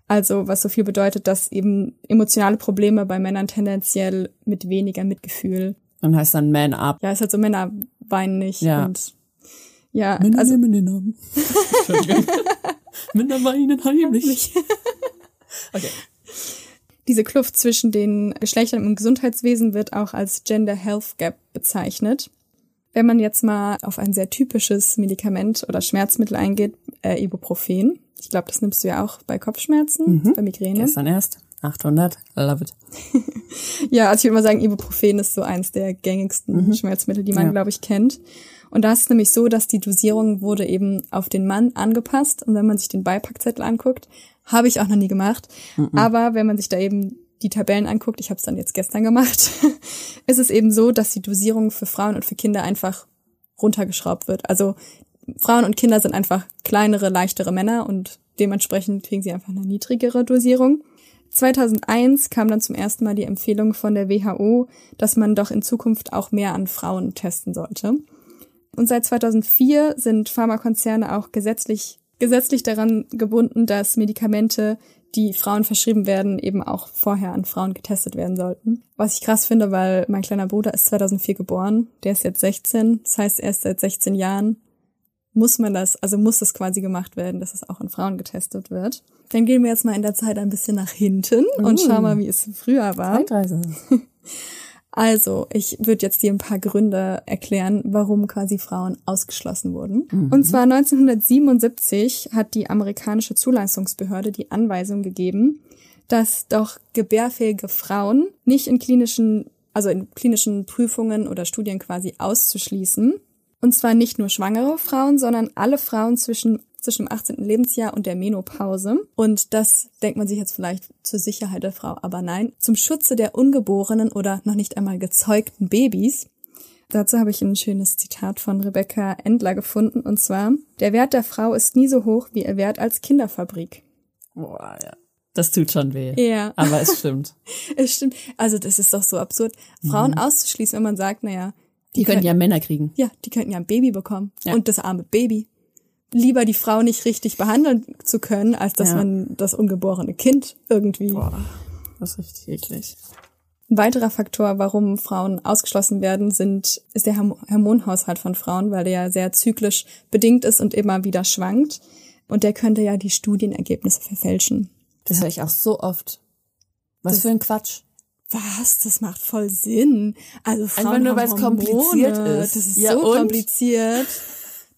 B: Also was so viel bedeutet, dass eben emotionale Probleme bei Männern tendenziell mit weniger Mitgefühl.
A: Dann heißt dann Man Up.
B: Ja, ist halt so Männer weinen nicht
A: ja.
B: und ja,
A: Männer
B: also
A: nehmen den Namen. *laughs* Männer weinen heimlich.
B: okay. Diese Kluft zwischen den Geschlechtern im Gesundheitswesen wird auch als Gender Health Gap bezeichnet. Wenn man jetzt mal auf ein sehr typisches Medikament oder Schmerzmittel eingeht, äh, Ibuprofen. Ich glaube, das nimmst du ja auch bei Kopfschmerzen, mhm. bei Migräne.
A: Gestern erst. 800, love it. *laughs*
B: ja, also ich würde mal sagen, Ibuprofen ist so eins der gängigsten mhm. Schmerzmittel, die man, ja. glaube ich, kennt. Und da ist es nämlich so, dass die Dosierung wurde eben auf den Mann angepasst. Und wenn man sich den Beipackzettel anguckt, habe ich auch noch nie gemacht. Mhm. Aber wenn man sich da eben die Tabellen anguckt, ich habe es dann jetzt gestern gemacht, *laughs* ist es eben so, dass die Dosierung für Frauen und für Kinder einfach runtergeschraubt wird. Also Frauen und Kinder sind einfach kleinere, leichtere Männer und dementsprechend kriegen sie einfach eine niedrigere Dosierung. 2001 kam dann zum ersten Mal die Empfehlung von der WHO, dass man doch in Zukunft auch mehr an Frauen testen sollte. Und seit 2004 sind Pharmakonzerne auch gesetzlich gesetzlich daran gebunden, dass Medikamente, die Frauen verschrieben werden, eben auch vorher an Frauen getestet werden sollten. Was ich krass finde, weil mein kleiner Bruder ist 2004 geboren, der ist jetzt 16, das heißt, er ist seit 16 Jahren muss man das, also muss das quasi gemacht werden, dass es auch an Frauen getestet wird. Dann gehen wir jetzt mal in der Zeit ein bisschen nach hinten und
A: Uh.
B: schauen mal, wie es früher war.
A: Zeitreise. *laughs*
B: Also, ich würde jetzt dir ein paar Gründe erklären, warum quasi Frauen ausgeschlossen wurden. Und zwar 1977 hat die amerikanische Zulassungsbehörde die Anweisung gegeben, dass doch gebärfähige Frauen nicht in klinischen, also in klinischen Prüfungen oder Studien quasi auszuschließen. Und zwar nicht nur schwangere Frauen, sondern alle Frauen zwischen zwischen dem 18. Lebensjahr und der Menopause. Und das denkt man sich jetzt vielleicht zur Sicherheit der Frau, aber nein, zum Schutze der ungeborenen oder noch nicht einmal gezeugten Babys. Dazu habe ich ein schönes Zitat von Rebecca Endler gefunden, und zwar, der Wert der Frau ist nie so hoch wie ihr Wert als Kinderfabrik.
A: Boah, ja. Das tut schon weh.
B: Ja.
A: Aber es stimmt. *laughs*
B: Es stimmt. Also das ist doch so absurd, Frauen auszuschließen, wenn man sagt, naja,
A: Die können ja Männer kriegen.
B: ja, die könnten ja ein Baby bekommen.
A: Ja.
B: Und das arme Baby. Lieber die Frau nicht richtig behandeln zu können, als dass
A: Ja.
B: man das ungeborene Kind irgendwie.
A: Das ist richtig eklig.
B: Ein weiterer Faktor, warum Frauen ausgeschlossen werden, sind, ist der Horm- Hormonhaushalt von Frauen, weil der ja sehr zyklisch bedingt ist und immer wieder schwankt. Und der könnte ja die Studienergebnisse verfälschen.
A: Das höre ich auch so oft. Was für ein Quatsch.
B: Was? Das macht voll Sinn. Also Frauen
A: Einfach nur, weil es kompliziert ist.
B: Das ist
A: Ja,
B: so
A: und?
B: kompliziert.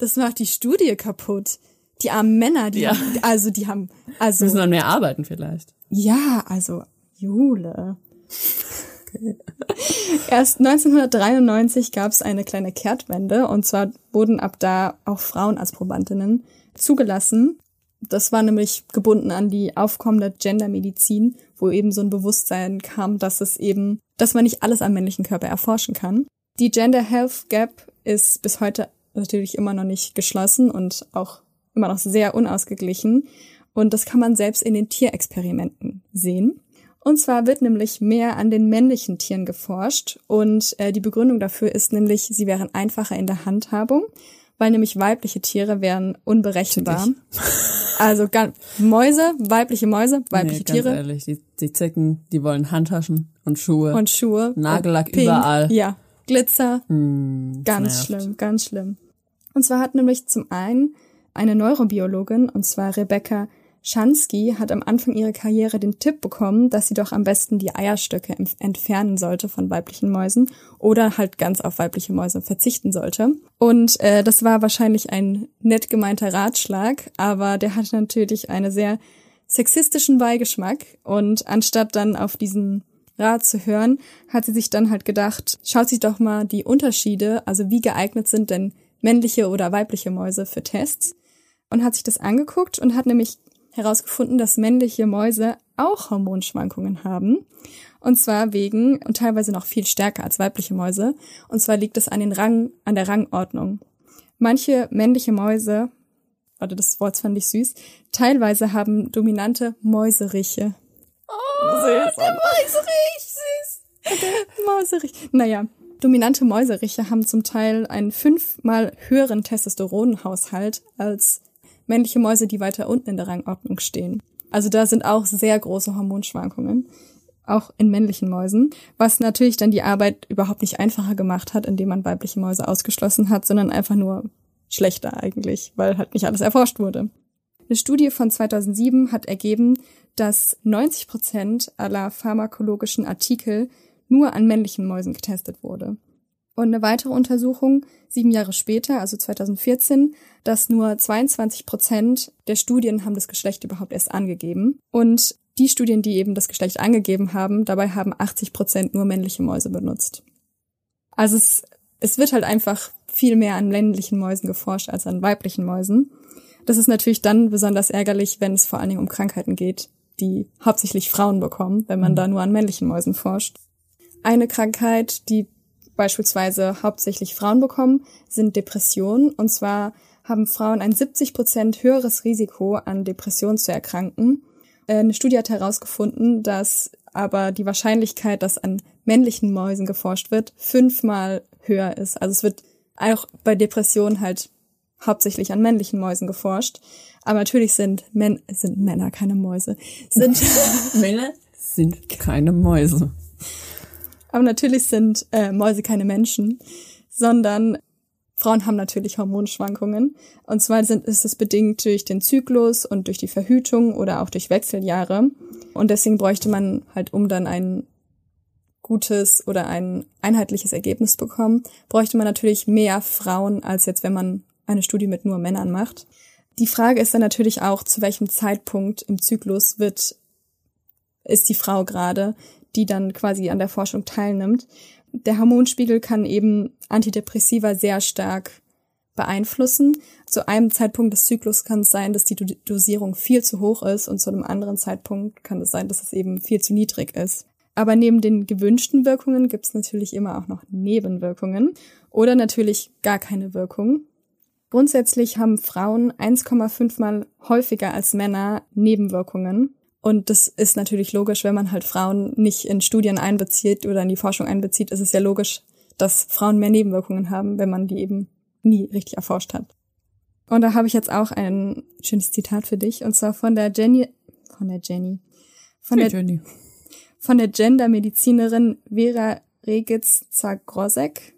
B: Das macht die Studie kaputt. Die armen Männer, die
A: Ja.
B: haben, also die haben, also
A: Müssen dann mehr arbeiten vielleicht.
B: ja, also Jule. Erst 1993 gab es eine kleine Kehrtwende und zwar wurden ab da auch Frauen als Probandinnen zugelassen. Das war nämlich gebunden an die aufkommende Gendermedizin, wo eben so ein Bewusstsein kam, dass es eben, dass man nicht alles am männlichen Körper erforschen kann. Die Gender Health Gap ist bis heute natürlich immer noch nicht geschlossen und auch immer noch sehr unausgeglichen. Und das kann man selbst in den Tierexperimenten sehen. Und zwar wird nämlich mehr an den männlichen Tieren geforscht und äh, die Begründung dafür ist nämlich, sie wären einfacher in der Handhabung, weil nämlich weibliche Tiere wären unberechenbar. *laughs* Also gan- Mäuse, weibliche Mäuse, weibliche
A: nee, ganz
B: Tiere
A: ehrlich, die, die Zicken, die wollen Handtaschen und Schuhe.
B: und Schuhe.
A: Nagellack
B: und Pink,
A: überall.
B: Ja, Glitzer.
A: Hm,
B: Ganz
A: nervt.
B: schlimm, ganz schlimm. Und zwar hat nämlich zum einen eine Neurobiologin, und zwar Rebecca Schansky, hat am Anfang ihrer Karriere den Tipp bekommen, dass sie doch am besten die Eierstöcke entfernen sollte von weiblichen Mäusen oder halt ganz auf weibliche Mäuse verzichten sollte. Und äh, das war wahrscheinlich ein nett gemeinter Ratschlag, aber der hat natürlich einen sehr sexistischen Beigeschmack. Und anstatt dann auf diesen Rat zu hören, hat sie sich dann halt gedacht, schaut sich doch mal die Unterschiede, also wie geeignet sind denn männliche oder weibliche Mäuse für Tests und hat sich das angeguckt und hat nämlich herausgefunden, dass männliche Mäuse auch Hormonschwankungen haben. Und zwar wegen, und teilweise noch viel stärker als weibliche Mäuse. Und zwar liegt es an den Rang, an der Rangordnung. Manche männliche Mäuse, warte, das Wort fand ich süß, teilweise haben dominante Mäuseriche. Oh, süß. Der Mäuserich, süß. *laughs* Mäuserich. Naja, dominante Mäuseriche haben zum Teil einen fünfmal höheren Testosteronhaushalt als männliche Mäuse, die weiter unten in der Rangordnung stehen. Also da sind auch sehr große Hormonschwankungen, auch in männlichen Mäusen, was natürlich dann die Arbeit überhaupt nicht einfacher gemacht hat, indem man weibliche Mäuse ausgeschlossen hat, sondern einfach nur schlechter eigentlich, weil halt nicht alles erforscht wurde. Eine Studie von 2007 hat ergeben, dass 90 Prozent aller pharmakologischen Artikel nur an männlichen Mäusen getestet wurde. Und eine weitere Untersuchung, sieben Jahre später, also 2014, dass nur 22 Prozent der Studien haben das Geschlecht überhaupt erst angegeben. Und die Studien, die eben das Geschlecht angegeben haben, dabei haben 80 Prozent nur männliche Mäuse benutzt. Also es, es wird halt einfach viel mehr an männlichen Mäusen geforscht als an weiblichen Mäusen. Das ist natürlich dann besonders ärgerlich, wenn es vor allen Dingen um Krankheiten geht, die hauptsächlich Frauen bekommen, wenn man da nur an männlichen Mäusen forscht. Eine Krankheit, die beispielsweise hauptsächlich Frauen bekommen, sind Depressionen. Und zwar haben Frauen ein 70 Prozent höheres Risiko, an Depressionen zu erkranken. Eine Studie hat herausgefunden, dass aber die Wahrscheinlichkeit, dass an männlichen Mäusen geforscht wird, fünfmal höher ist. Also es wird auch bei Depressionen halt hauptsächlich an männlichen Mäusen geforscht. Aber natürlich sind, Män sind Männer keine Mäuse. Sind *laughs*
A: Männer sind keine Mäuse.
B: Aber natürlich sind äh, Mäuse keine Menschen, sondern Frauen haben natürlich Hormonschwankungen. Und zwar sind, ist es bedingt durch den Zyklus und durch die Verhütung oder auch durch Wechseljahre. Und deswegen bräuchte man halt, um dann ein gutes oder ein einheitliches Ergebnis bekommen, bräuchte man natürlich mehr Frauen, als jetzt, wenn man eine Studie mit nur Männern macht. Die Frage ist dann natürlich auch, zu welchem Zeitpunkt im Zyklus wird, ist die Frau gerade, die dann quasi an der Forschung teilnimmt. Der Hormonspiegel kann eben Antidepressiva sehr stark beeinflussen. Zu einem Zeitpunkt des Zyklus kann es sein, dass die Dosierung viel zu hoch ist und zu einem anderen Zeitpunkt kann es sein, dass es eben viel zu niedrig ist. Aber neben den gewünschten Wirkungen gibt es natürlich immer auch noch Nebenwirkungen oder natürlich gar keine Wirkung. Grundsätzlich haben Frauen 1,5 mal häufiger als Männer Nebenwirkungen. Und das ist natürlich logisch, wenn man halt Frauen nicht in Studien einbezieht oder in die Forschung einbezieht, ist es ja logisch, dass Frauen mehr Nebenwirkungen haben, wenn man die eben nie richtig erforscht hat. Und da habe ich jetzt auch ein schönes Zitat für dich, und zwar von der Jenny, von der Jenny, von
A: Hey,
B: der,
A: Jenny.
B: von der Gendermedizinerin Vera Regitz-Zagrosek.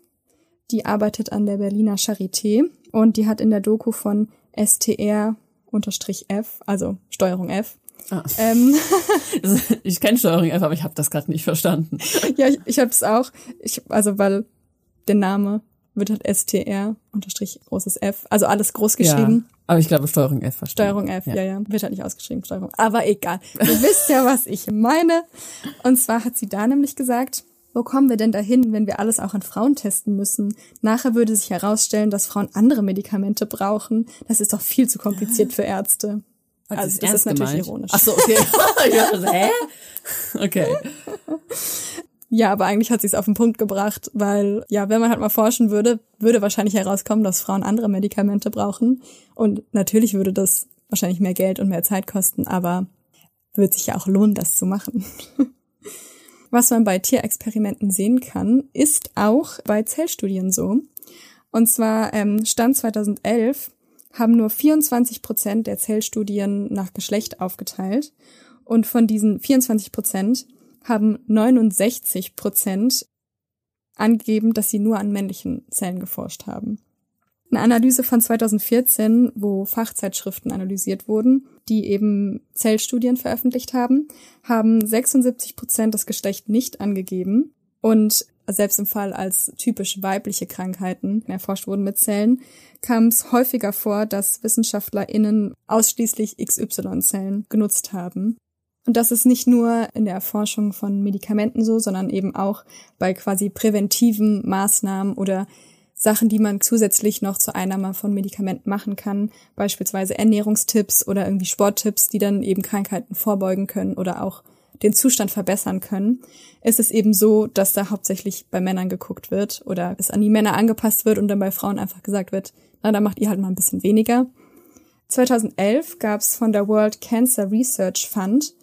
B: Die arbeitet an der Berliner Charité und die hat in der Doku von STR-F, also Steuerung F,
A: Ah.
B: ähm, *laughs*
A: Ich kenne Steuerung F, aber ich habe das gerade nicht verstanden.
B: ja, ich, ich habe es auch, ich, also weil der Name wird halt STR unterstrich großes F, also alles groß geschrieben.
A: Ja, aber ich glaube Steuerung F verstanden.
B: Steuerung F, ja. ja, wird halt nicht ausgeschrieben, Steuerung. Aber egal. Ihr *laughs* wisst ja, was ich meine. Und zwar hat sie da nämlich gesagt, wo kommen wir denn dahin, wenn wir alles auch an Frauen testen müssen? Nachher würde sich herausstellen, dass Frauen andere Medikamente brauchen. Das ist doch viel zu kompliziert für Ärzte. Also
A: sie's
B: das ist natürlich
A: gemeint?
B: ironisch.
A: Ach so, okay. Ich dachte so, Hä? Okay.
B: Ja, aber eigentlich hat sie es auf den Punkt gebracht, weil ja, wenn man halt mal forschen würde, würde wahrscheinlich herauskommen, dass Frauen andere Medikamente brauchen. Und natürlich würde das wahrscheinlich mehr Geld und mehr Zeit kosten, aber wird sich ja auch lohnen, das zu machen. *laughs* Was man bei Tierexperimenten sehen kann, ist auch bei Zellstudien so. Und zwar ähm, Stand 2011 haben nur 24 Prozent der Zellstudien nach Geschlecht aufgeteilt. Und von diesen 24 Prozent haben 69 Prozent angegeben, dass sie nur an männlichen Zellen geforscht haben. Eine Analyse von 2014, wo Fachzeitschriften analysiert wurden, die eben Zellstudien veröffentlicht haben, haben 76 Prozent das Geschlecht nicht angegeben und selbst im Fall als typisch weibliche Krankheiten erforscht wurden mit Zellen, kam es häufiger vor, dass WissenschaftlerInnen ausschließlich XY-Zellen genutzt haben. Und das ist nicht nur in der Erforschung von Medikamenten so, sondern eben auch bei quasi präventiven Maßnahmen oder Sachen, die man zusätzlich noch zur Einnahme von Medikamenten machen kann, beispielsweise Ernährungstipps oder irgendwie Sporttipps, die dann eben Krankheiten vorbeugen können oder auch den Zustand verbessern können, ist es eben so, dass da hauptsächlich bei Männern geguckt wird oder es an die Männer angepasst wird und dann bei Frauen einfach gesagt wird, na, da macht ihr halt mal ein bisschen weniger. 2011 gab es von der World Cancer Research Fund,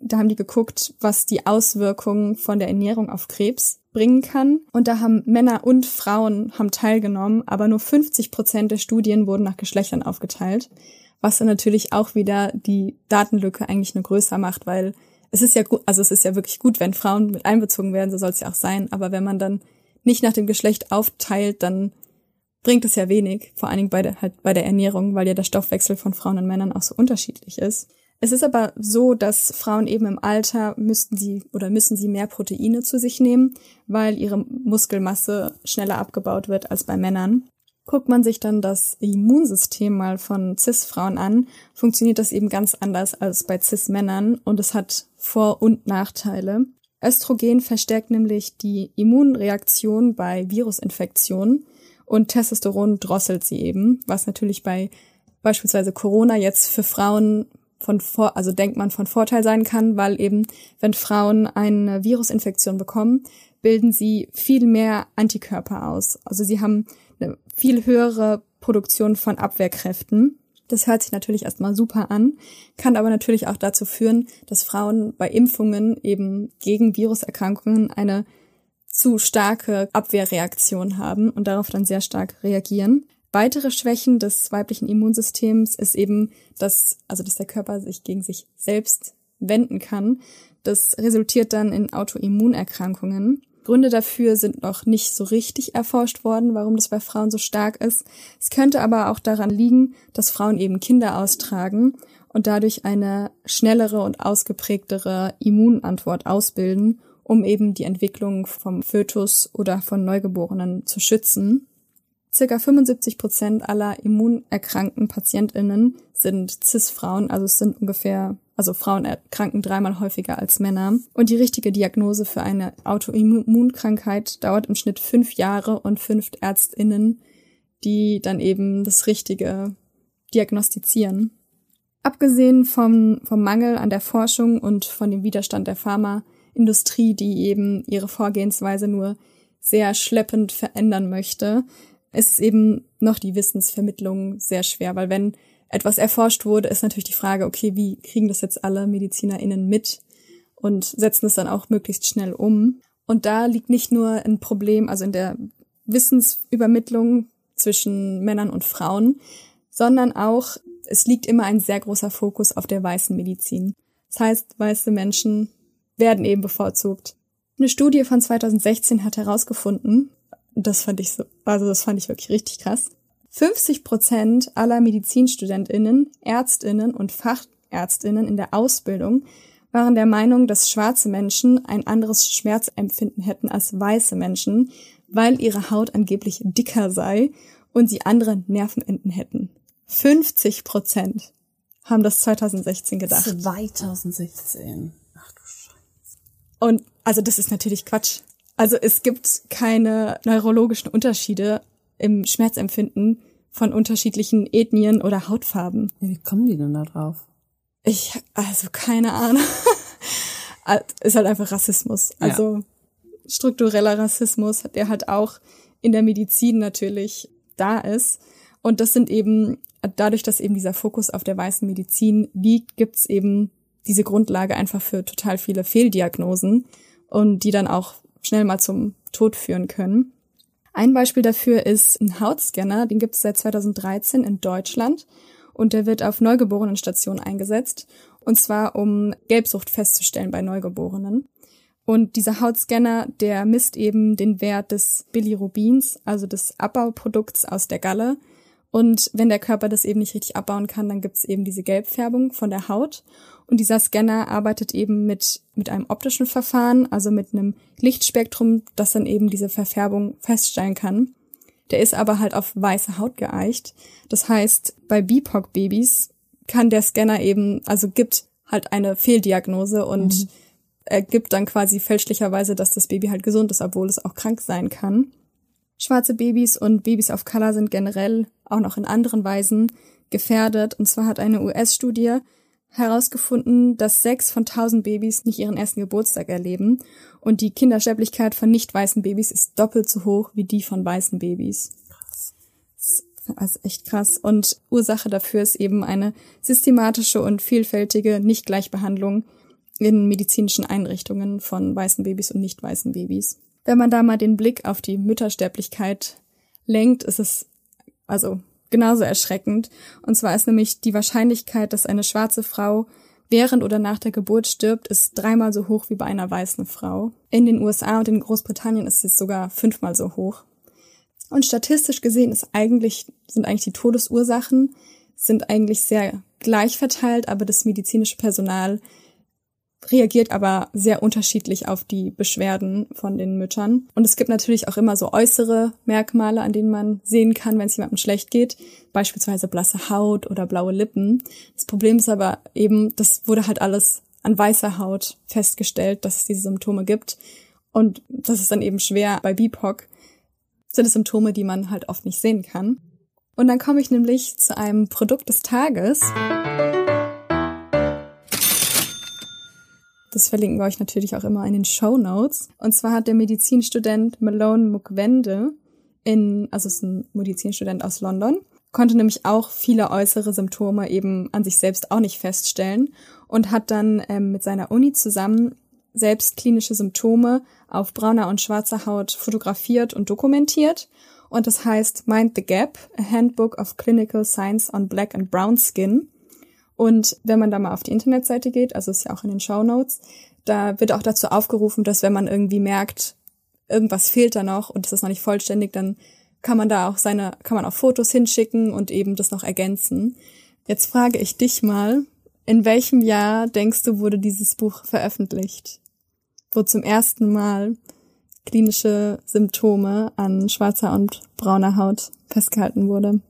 B: da haben die geguckt, was die Auswirkungen von der Ernährung auf Krebs bringen kann. Und da haben Männer und Frauen haben teilgenommen, aber nur 50 Prozent der Studien wurden nach Geschlechtern aufgeteilt, was dann natürlich auch wieder die Datenlücke eigentlich nur größer macht, weil es ist ja gut, also es ist ja wirklich gut, wenn Frauen mit einbezogen werden, so soll es ja auch sein. Aber wenn man dann nicht nach dem Geschlecht aufteilt, dann bringt es ja wenig, vor allen Dingen bei der, halt bei der Ernährung, weil ja der Stoffwechsel von Frauen und Männern auch so unterschiedlich ist. Es ist aber so, dass Frauen eben im Alter müssten sie oder müssen sie mehr Proteine zu sich nehmen, weil ihre Muskelmasse schneller abgebaut wird als bei Männern. Guckt man sich dann das Immunsystem mal von CIS-Frauen an, funktioniert das eben ganz anders als bei CIS-Männern und es hat Vor- und Nachteile. Östrogen verstärkt nämlich die Immunreaktion bei Virusinfektionen und Testosteron drosselt sie eben, was natürlich bei beispielsweise Corona jetzt für Frauen von vor, also denkt man von Vorteil sein kann, weil eben, wenn Frauen eine Virusinfektion bekommen, bilden sie viel mehr Antikörper aus. Also sie haben eine viel höhere Produktion von Abwehrkräften. Das hört sich natürlich erstmal super an, kann aber natürlich auch dazu führen, dass Frauen bei Impfungen eben gegen Viruserkrankungen eine zu starke Abwehrreaktion haben und darauf dann sehr stark reagieren. Weitere Schwächen des weiblichen Immunsystems ist eben, dass, also dass der Körper sich gegen sich selbst wenden kann. Das resultiert dann in Autoimmunerkrankungen. Gründe dafür sind noch nicht so richtig erforscht worden, warum das bei Frauen so stark ist. Es könnte aber auch daran liegen, dass Frauen eben Kinder austragen und dadurch eine schnellere und ausgeprägtere Immunantwort ausbilden, um eben die Entwicklung vom Fötus oder von Neugeborenen zu schützen. Circa 75 Prozent aller immunerkrankten PatientInnen sind Cis-Frauen, also es sind ungefähr, also Frauen erkranken dreimal häufiger als Männer. Und die richtige Diagnose für eine Autoimmunkrankheit dauert im Schnitt fünf Jahre und fünf ÄrztInnen, die dann eben das Richtige diagnostizieren. Abgesehen vom, vom Mangel an der Forschung und von dem Widerstand der Pharmaindustrie, die eben ihre Vorgehensweise nur sehr schleppend verändern möchte, ist eben noch die Wissensvermittlung sehr schwer, weil wenn etwas erforscht wurde, ist natürlich die Frage, okay, wie kriegen das jetzt alle MedizinerInnen mit und setzen es dann auch möglichst schnell um. Und da liegt nicht nur ein Problem, also in der Wissensübermittlung zwischen Männern und Frauen, sondern auch, es liegt immer ein sehr großer Fokus auf der weißen Medizin. Das heißt, weiße Menschen werden eben bevorzugt. Eine Studie von 2016 hat herausgefunden, das fand ich so, also das fand ich wirklich richtig krass. 50 Prozent aller MedizinstudentInnen, ÄrztInnen und FachärztInnen in der Ausbildung waren der Meinung, dass schwarze Menschen ein anderes Schmerzempfinden hätten als weiße Menschen, weil ihre Haut angeblich dicker sei und sie andere Nervenenden hätten. 50 Prozent haben das 2016 gedacht.
A: 2016. Ach du Scheiße.
B: Und also das ist natürlich Quatsch. Also es gibt keine neurologischen Unterschiede im Schmerzempfinden von unterschiedlichen Ethnien oder Hautfarben.
A: Ja, wie kommen die denn da drauf?
B: Ich, also keine Ahnung. *laughs* ist halt einfach Rassismus. Also ja. struktureller Rassismus, der halt auch in der Medizin natürlich da ist. Und das sind eben, dadurch, dass eben dieser Fokus auf der weißen Medizin liegt, gibt's eben diese Grundlage einfach für total viele Fehldiagnosen und die dann auch schnell mal zum Tod führen können. Ein Beispiel dafür ist ein Hautscanner, den gibt es seit 2013 in Deutschland und der wird auf Neugeborenenstationen eingesetzt und zwar um Gelbsucht festzustellen bei Neugeborenen. Und dieser Hautscanner, der misst eben den Wert des Bilirubins, also des Abbauprodukts aus der Galle. Und wenn der Körper das eben nicht richtig abbauen kann, dann gibt es eben diese Gelbfärbung von der Haut. Und dieser Scanner arbeitet eben mit, mit einem optischen Verfahren, also mit einem Lichtspektrum, das dann eben diese Verfärbung feststellen kann. Der ist aber halt auf weiße Haut geeicht. Das heißt, bei BIPOC-Babys kann der Scanner eben, also gibt halt eine Fehldiagnose und mhm. ergibt dann quasi fälschlicherweise, dass das Baby halt gesund ist, obwohl es auch krank sein kann. Schwarze Babys und Babys of Color sind generell auch noch in anderen Weisen gefährdet. Und zwar hat eine US-Studie herausgefunden, dass sechs von tausend Babys nicht ihren ersten Geburtstag erleben und die Kindersterblichkeit von nicht weißen Babys ist doppelt so hoch wie die von weißen Babys. Krass. Also echt krass. Und Ursache dafür ist eben eine systematische und vielfältige Nichtgleichbehandlung in medizinischen Einrichtungen von weißen Babys und nicht weißen Babys. Wenn man da mal den Blick auf die Müttersterblichkeit lenkt, ist es also genauso erschreckend. Und zwar ist nämlich die Wahrscheinlichkeit, dass eine schwarze Frau während oder nach der Geburt stirbt, ist dreimal so hoch wie bei einer weißen Frau. In den USA und in Großbritannien ist es sogar fünfmal so hoch. Und statistisch gesehen ist eigentlich, sind eigentlich die Todesursachen sind eigentlich sehr gleich verteilt, aber das medizinische Personal reagiert aber sehr unterschiedlich auf die Beschwerden von den Müttern. Und es gibt natürlich auch immer so äußere Merkmale, an denen man sehen kann, wenn es jemandem schlecht geht, beispielsweise blasse Haut oder blaue Lippen. Das Problem ist aber eben, das wurde halt alles an weißer Haut festgestellt, dass es diese Symptome gibt. Und das ist dann eben schwer bei BIPOC. Sind es Symptome, die man halt oft nicht sehen kann. Und dann komme ich nämlich zu einem Produkt des Tages. Das verlinken wir euch natürlich auch immer in den Show Notes. Und zwar hat der Medizinstudent Malone Mukwende in, also ist ein Medizinstudent aus London, konnte nämlich auch viele äußere Symptome eben an sich selbst auch nicht feststellen und hat dann ähm, mit seiner Uni zusammen selbst klinische Symptome auf brauner und schwarzer Haut fotografiert und dokumentiert. Und das heißt Mind the Gap, a Handbook of Clinical Science on Black and Brown Skin. Und wenn man da mal auf die Internetseite geht, also ist ja auch in den Show Notes, da wird auch dazu aufgerufen, dass wenn man irgendwie merkt, irgendwas fehlt da noch und es ist noch nicht vollständig, dann kann man da auch seine, kann man auch Fotos hinschicken und eben das noch ergänzen. Jetzt frage ich dich mal, in welchem Jahr denkst du, wurde dieses Buch veröffentlicht? Wo zum ersten Mal klinische Symptome an schwarzer und brauner Haut festgehalten wurde?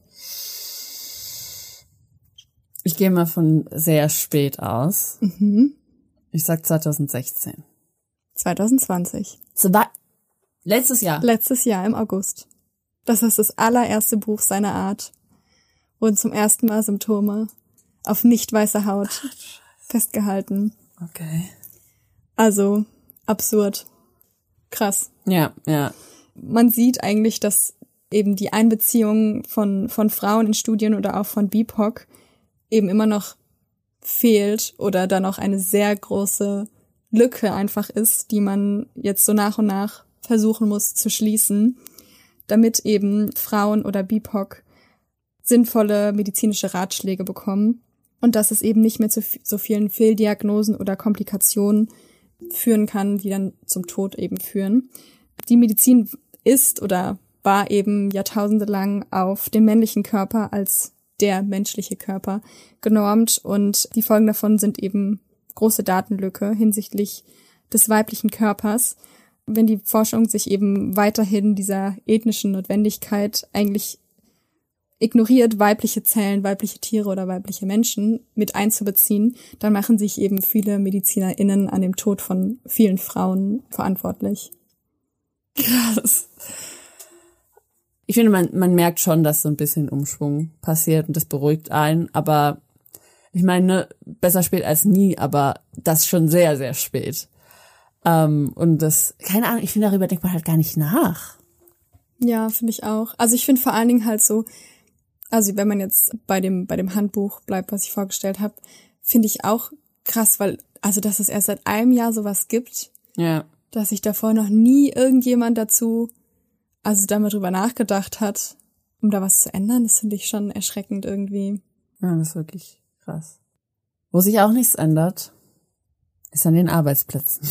A: Ich gehe mal von sehr spät aus.
B: Mhm.
A: Ich sag 2016.
B: 2020.
A: Zwei Letztes Jahr.
B: Letztes Jahr im August. Das ist das allererste Buch seiner Art. Wurden zum ersten Mal Symptome auf nicht weißer Haut festgehalten.
A: Okay.
B: Also absurd. Krass.
A: Ja, ja.
B: Man sieht eigentlich, dass eben die Einbeziehung von, von Frauen in Studien oder auch von BIPOC eben immer noch fehlt oder da noch eine sehr große Lücke einfach ist, die man jetzt so nach und nach versuchen muss zu schließen, damit eben Frauen oder BIPOC sinnvolle medizinische Ratschläge bekommen und dass es eben nicht mehr zu so vielen Fehldiagnosen oder Komplikationen führen kann, die dann zum Tod eben führen. Die Medizin ist oder war eben jahrtausende lang auf den männlichen Körper als der menschliche Körper genormt und die Folgen davon sind eben große Datenlücke hinsichtlich des weiblichen Körpers. Wenn die Forschung sich eben weiterhin dieser ethnischen Notwendigkeit eigentlich ignoriert, weibliche Zellen, weibliche Tiere oder weibliche Menschen mit einzubeziehen, dann machen sich eben viele MedizinerInnen an dem Tod von vielen Frauen verantwortlich.
A: Krass. Ich finde, man, man merkt schon, dass so ein bisschen Umschwung passiert und das beruhigt einen, aber ich meine, besser spät als nie, aber das schon sehr, sehr spät. Ähm, und das, keine Ahnung, ich finde, darüber denkt man halt gar nicht nach.
B: Ja, finde ich auch. Also ich finde vor allen Dingen halt so, also wenn man jetzt bei dem, bei dem Handbuch bleibt, was ich vorgestellt habe, finde ich auch krass, weil, also dass es erst seit einem Jahr sowas gibt,
A: Ja.
B: dass sich davor noch nie irgendjemand dazu, also da mal drüber nachgedacht hat, um da was zu ändern, das finde ich schon erschreckend irgendwie.
A: Ja, das ist wirklich krass. Wo sich auch nichts ändert, ist an den Arbeitsplätzen.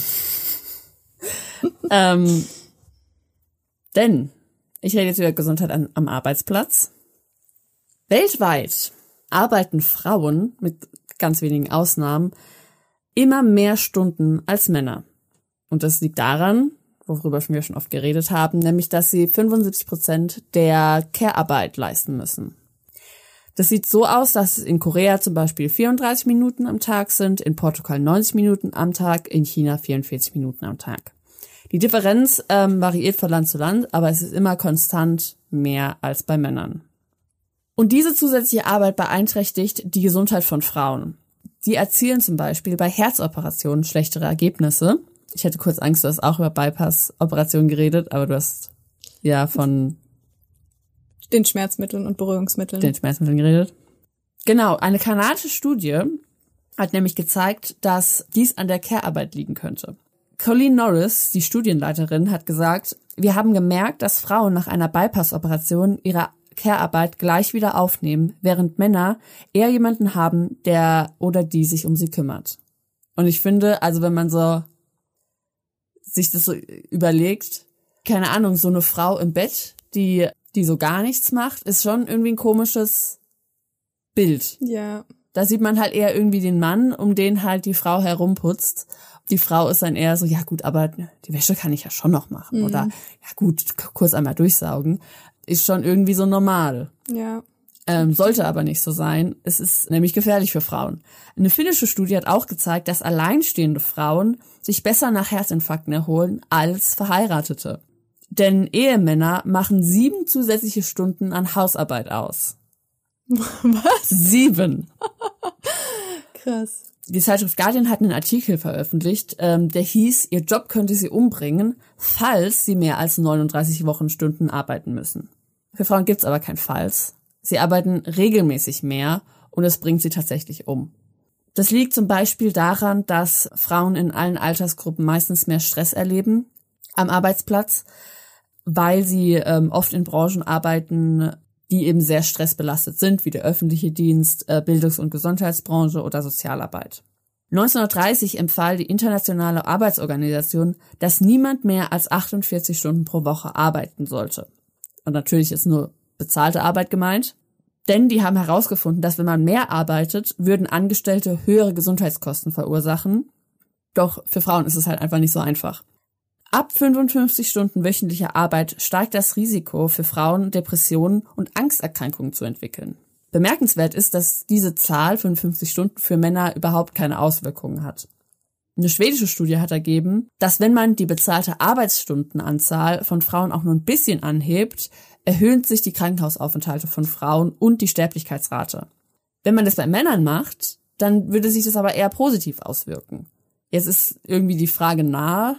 A: *laughs* ähm, denn ich rede jetzt über Gesundheit an, am Arbeitsplatz. Weltweit arbeiten Frauen mit ganz wenigen Ausnahmen immer mehr Stunden als Männer. Und das liegt daran, worüber wir schon oft geredet haben, nämlich dass sie 75 Prozent der Care-Arbeit leisten müssen. Das sieht so aus, dass es in Korea zum Beispiel 34 Minuten am Tag sind, in Portugal 90 Minuten am Tag, in China 44 Minuten am Tag. Die Differenz ähm, variiert von Land zu Land, aber es ist immer konstant mehr als bei Männern. Und diese zusätzliche Arbeit beeinträchtigt die Gesundheit von Frauen. Die erzielen zum Beispiel bei Herzoperationen schlechtere Ergebnisse. Ich hätte kurz Angst, du hast auch über Bypass-Operationen geredet, aber du hast ja von
B: Den Schmerzmitteln und Beruhigungsmitteln.
A: den Schmerzmitteln geredet. Genau, eine kanadische Studie hat nämlich gezeigt, dass dies an der Care-Arbeit liegen könnte. Colleen Norris, die Studienleiterin, hat gesagt, wir haben gemerkt, dass Frauen nach einer Bypass-Operation ihre Care-Arbeit gleich wieder aufnehmen, während Männer eher jemanden haben, der oder die sich um sie kümmert. Und ich finde, also wenn man so sich das so überlegt, keine Ahnung, so eine Frau im Bett, die, die so gar nichts macht, ist schon irgendwie ein komisches Bild.
B: ja.
A: Da sieht man halt eher irgendwie den Mann, um den halt die Frau herumputzt. Die Frau ist dann eher so, ja gut, aber die Wäsche kann ich ja schon noch machen. Oder ja gut, kurz einmal durchsaugen. Ist schon irgendwie so normal.
B: Ja.
A: Ähm, sollte aber nicht so sein. Es ist nämlich gefährlich für Frauen. Eine finnische Studie hat auch gezeigt, dass alleinstehende Frauen sich besser nach Herzinfarkten erholen als Verheiratete. Denn Ehemänner machen sieben zusätzliche Stunden an Hausarbeit aus. *laughs*
B: Was?
A: Sieben. *laughs*
B: Krass.
A: Die Zeitschrift Guardian hat einen Artikel veröffentlicht, ähm, der hieß, ihr Job könnte sie umbringen, falls sie mehr als 39 Wochenstunden arbeiten müssen. Für Frauen gibt's aber kein Falls. Sie arbeiten regelmäßig mehr und es bringt sie tatsächlich um. Das liegt zum Beispiel daran, dass Frauen in allen Altersgruppen meistens mehr Stress erleben am Arbeitsplatz, weil sie ähm, oft in Branchen arbeiten, die eben sehr stressbelastet sind, wie der öffentliche Dienst, äh, Bildungs- und Gesundheitsbranche oder Sozialarbeit. 1930 empfahl die Internationale Arbeitsorganisation, dass niemand mehr als 48 Stunden pro Woche arbeiten sollte. Und natürlich ist nur bezahlte Arbeit gemeint. Denn die haben herausgefunden, dass wenn man mehr arbeitet, würden Angestellte höhere Gesundheitskosten verursachen. Doch für Frauen ist es halt einfach nicht so einfach. Ab 55 Stunden wöchentlicher Arbeit steigt das Risiko für Frauen, Depressionen und Angsterkrankungen zu entwickeln. Bemerkenswert ist, dass diese Zahl 55 Stunden für Männer überhaupt keine Auswirkungen hat. Eine schwedische Studie hat ergeben, dass wenn man die bezahlte Arbeitsstundenanzahl von Frauen auch nur ein bisschen anhebt, erhöhen sich die Krankenhausaufenthalte von Frauen und die Sterblichkeitsrate. Wenn man das bei Männern macht, dann würde sich das aber eher positiv auswirken. Jetzt ist irgendwie die Frage nahe.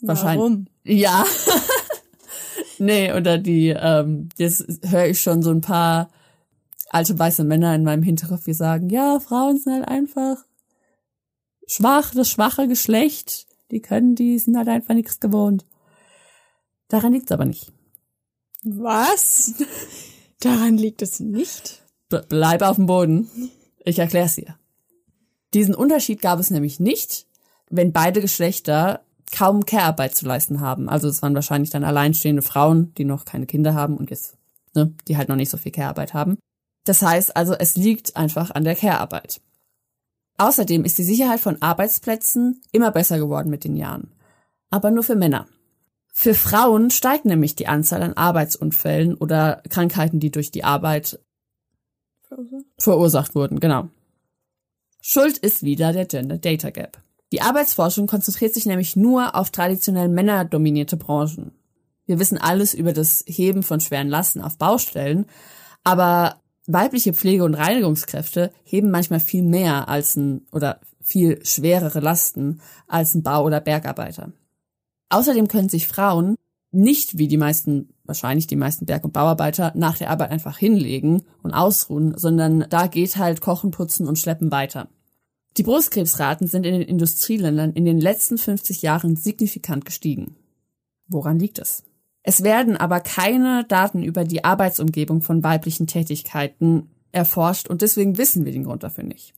A: Wahrscheinlich.
B: Warum?
A: Ja. *laughs* nee, oder die, ähm, jetzt höre ich schon so ein paar alte weiße Männer in meinem Hinterkopf, die sagen, ja, Frauen sind halt einfach schwach, das schwache Geschlecht, die können, die sind halt einfach nichts gewohnt. Daran liegt's aber nicht.
B: Was? Daran liegt es nicht.
A: Ble bleib auf dem Boden. Ich erklär's dir. Diesen Unterschied gab es nämlich nicht, wenn beide Geschlechter kaum Care-Arbeit zu leisten haben. Also es waren wahrscheinlich dann alleinstehende Frauen, die noch keine Kinder haben und jetzt, ne, die halt noch nicht so viel Care-Arbeit haben. Das heißt also, es liegt einfach an der Care-Arbeit. Außerdem ist die Sicherheit von Arbeitsplätzen immer besser geworden mit den Jahren. Aber nur für Männer. Für Frauen steigt nämlich die Anzahl an Arbeitsunfällen oder Krankheiten, die durch die Arbeit verursacht wurden, genau. Schuld ist wieder der Gender Data Gap. Die Arbeitsforschung konzentriert sich nämlich nur auf traditionell männerdominierte Branchen. Wir wissen alles über das Heben von schweren Lasten auf Baustellen, aber weibliche Pflege- und Reinigungskräfte heben manchmal viel mehr als ein oder viel schwerere Lasten als ein Bau- oder Bergarbeiter. Außerdem können sich Frauen nicht wie die meisten, wahrscheinlich die meisten Berg- und Bauarbeiter nach der Arbeit einfach hinlegen und ausruhen, sondern da geht halt Kochen, Putzen und Schleppen weiter. Die Brustkrebsraten sind in den Industrieländern in den letzten 50 Jahren signifikant gestiegen. Woran liegt es? Es werden aber keine Daten über die Arbeitsumgebung von weiblichen Tätigkeiten erforscht und deswegen wissen wir den Grund dafür nicht.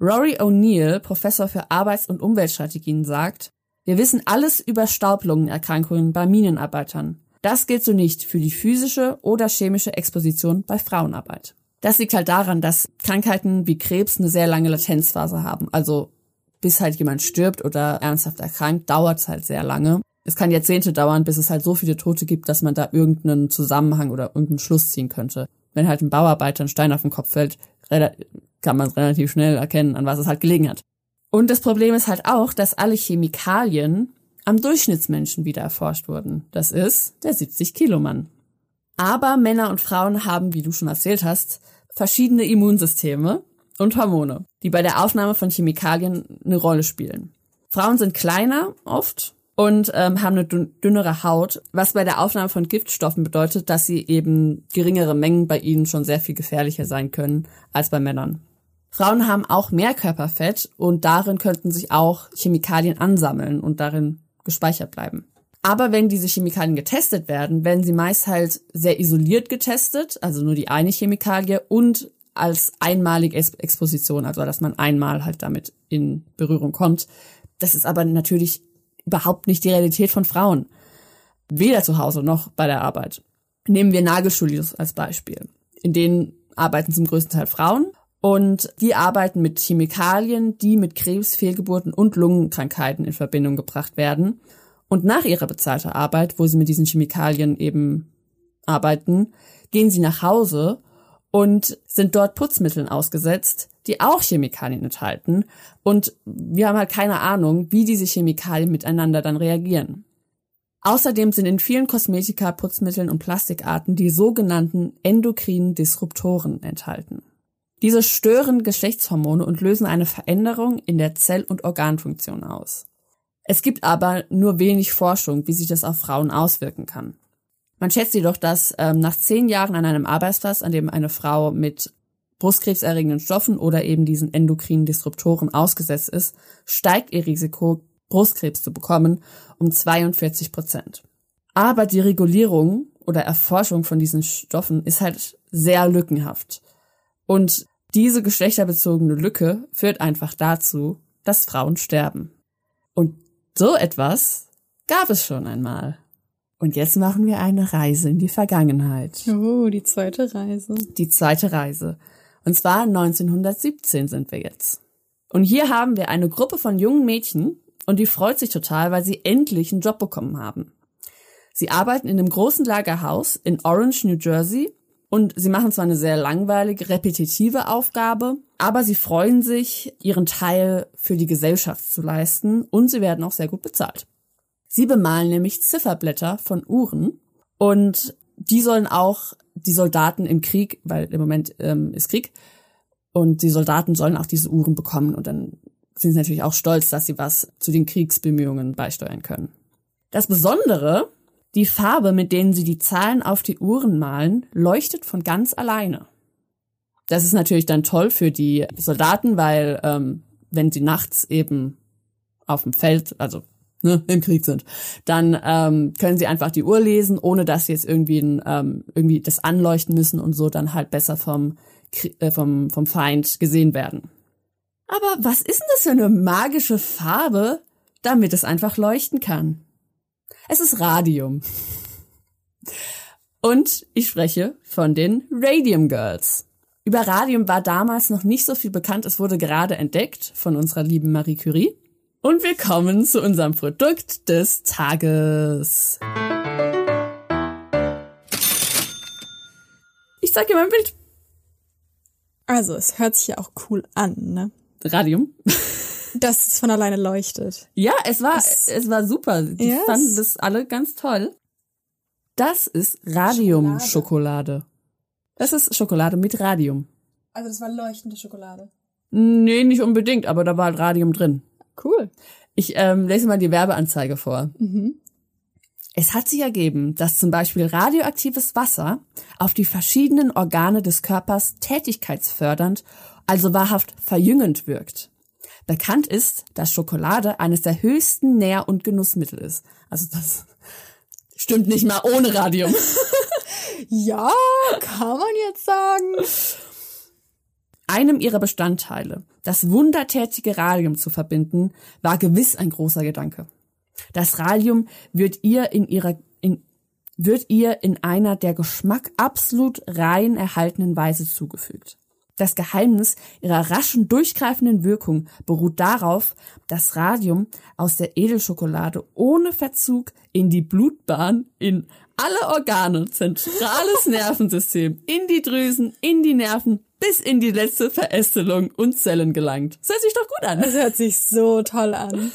A: Rory O'Neill, Professor für Arbeits- und Umweltstrategien, sagt, wir wissen alles über Staublungenerkrankungen bei Minenarbeitern. Das gilt so nicht für die physische oder chemische Exposition bei Frauenarbeit. Das liegt halt daran, dass Krankheiten wie Krebs eine sehr lange Latenzphase haben. Also bis halt jemand stirbt oder ernsthaft erkrankt, dauert es halt sehr lange es kann Jahrzehnte dauern, bis es halt so viele Tote gibt, dass man da irgendeinen Zusammenhang oder irgendeinen Schluss ziehen könnte. Wenn halt ein Bauarbeiter ein Stein auf den Kopf fällt, kann man relativ schnell erkennen, an was es halt gelegen hat. Und das Problem ist halt auch, dass alle Chemikalien am Durchschnittsmenschen wieder erforscht wurden. Das ist der 70-Kilo-Mann. Aber Männer und Frauen haben, wie du schon erzählt hast, verschiedene Immunsysteme und Hormone, die bei der Aufnahme von Chemikalien eine Rolle spielen. Frauen sind kleiner oft und ähm, haben eine dünnere Haut, was bei der Aufnahme von Giftstoffen bedeutet, dass sie eben geringere Mengen bei ihnen schon sehr viel gefährlicher sein können als bei Männern. Frauen haben auch mehr Körperfett und darin könnten sich auch Chemikalien ansammeln und darin gespeichert bleiben. Aber wenn diese Chemikalien getestet werden, werden sie meist halt sehr isoliert getestet, also nur die eine Chemikalie und als einmalige Exposition, also dass man einmal halt damit in Berührung kommt. Das ist aber natürlich überhaupt nicht die Realität von Frauen. Weder zu Hause noch bei der Arbeit. Nehmen wir Nagelstudios als Beispiel. In denen arbeiten zum größten Teil Frauen und die arbeiten mit Chemikalien, die mit Krebs, Fehlgeburten und Lungenkrankheiten in Verbindung gebracht werden. Und nach ihrer bezahlten Arbeit, wo sie mit diesen Chemikalien eben arbeiten, gehen sie nach Hause und sind dort Putzmitteln ausgesetzt, die auch Chemikalien enthalten. Und wir haben halt keine Ahnung, wie diese Chemikalien miteinander dann reagieren. Außerdem sind in vielen Kosmetika, Putzmitteln und Plastikarten die sogenannten endokrinen Disruptoren enthalten. Diese stören Geschlechtshormone und lösen eine Veränderung in der Zell- und Organfunktion aus. Es gibt aber nur wenig Forschung, wie sich das auf Frauen auswirken kann. Man schätzt jedoch, dass ähm, nach zehn Jahren an einem Arbeitsplatz, an dem eine Frau mit brustkrebserregenden Stoffen oder eben diesen endokrinen Disruptoren ausgesetzt ist, steigt ihr Risiko, Brustkrebs zu bekommen, um 42 Prozent. Aber die Regulierung oder Erforschung von diesen Stoffen ist halt sehr lückenhaft. Und diese geschlechterbezogene Lücke führt einfach dazu, dass Frauen sterben. Und so etwas gab es schon einmal. Und jetzt machen wir eine Reise in die Vergangenheit.
B: Oh, die zweite Reise.
A: Die zweite Reise. Und zwar 1917 sind wir jetzt. Und hier haben wir eine Gruppe von jungen Mädchen und die freut sich total, weil sie endlich einen Job bekommen haben. Sie arbeiten in einem großen Lagerhaus in Orange, New Jersey und sie machen zwar eine sehr langweilige, repetitive Aufgabe, aber sie freuen sich, ihren Teil für die Gesellschaft zu leisten und sie werden auch sehr gut bezahlt. Sie bemalen nämlich Zifferblätter von Uhren und die sollen auch die Soldaten im Krieg, weil im Moment ähm, ist Krieg, und die Soldaten sollen auch diese Uhren bekommen und dann sind sie natürlich auch stolz, dass sie was zu den Kriegsbemühungen beisteuern können. Das Besondere, die Farbe, mit denen sie die Zahlen auf die Uhren malen, leuchtet von ganz alleine. Das ist natürlich dann toll für die Soldaten, weil ähm, wenn sie nachts eben auf dem Feld, also ne, im Krieg sind, dann ähm, können sie einfach die Uhr lesen, ohne dass sie jetzt irgendwie, ein, ähm, irgendwie das anleuchten müssen und so dann halt besser vom, äh, vom, vom Feind gesehen werden. Aber was ist denn das für eine magische Farbe, damit es einfach leuchten kann? Es ist Radium. Und ich spreche von den Radium Girls. Über Radium war damals noch nicht so viel bekannt. Es wurde gerade entdeckt von unserer lieben Marie Curie. Und wir kommen zu unserem Produkt des Tages. Ich zeige dir mein Bild.
B: Also, es hört sich ja auch cool an, ne?
A: Radium.
B: Dass es von alleine leuchtet.
A: Ja, es war,
B: Es-
A: es war super. Die
B: Yes.
A: fanden das alle ganz toll. Das ist Radium-Schokolade. Das ist Schokolade mit Radium.
B: Also, das war leuchtende Schokolade.
A: Nee, nicht unbedingt, aber da war halt Radium drin.
B: Cool.
A: Ich ähm, lese mal die Werbeanzeige vor. Es hat sich ergeben, dass zum Beispiel radioaktives Wasser auf die verschiedenen Organe des Körpers tätigkeitsfördernd, also wahrhaft verjüngend wirkt. Bekannt ist, dass Schokolade eines der höchsten Nähr- und Genussmittel ist. Also das stimmt nicht mal ohne Radium. *laughs*
B: Ja, kann man jetzt sagen.
A: Einem ihrer Bestandteile, das wundertätige Radium zu verbinden, war gewiss ein großer Gedanke. Das Radium wird ihr in ihrer, in, wird ihr in einer der Geschmack absolut rein erhaltenen Weise zugefügt. Das Geheimnis ihrer raschen, durchgreifenden Wirkung beruht darauf, dass Radium aus der Edelschokolade ohne Verzug in die Blutbahn, in alle Organe, zentrales *laughs* Nervensystem, in die Drüsen, in die Nerven, bis in die letzte Verästelung und Zellen gelangt. Das hört sich doch gut an.
B: Das hört sich so toll an.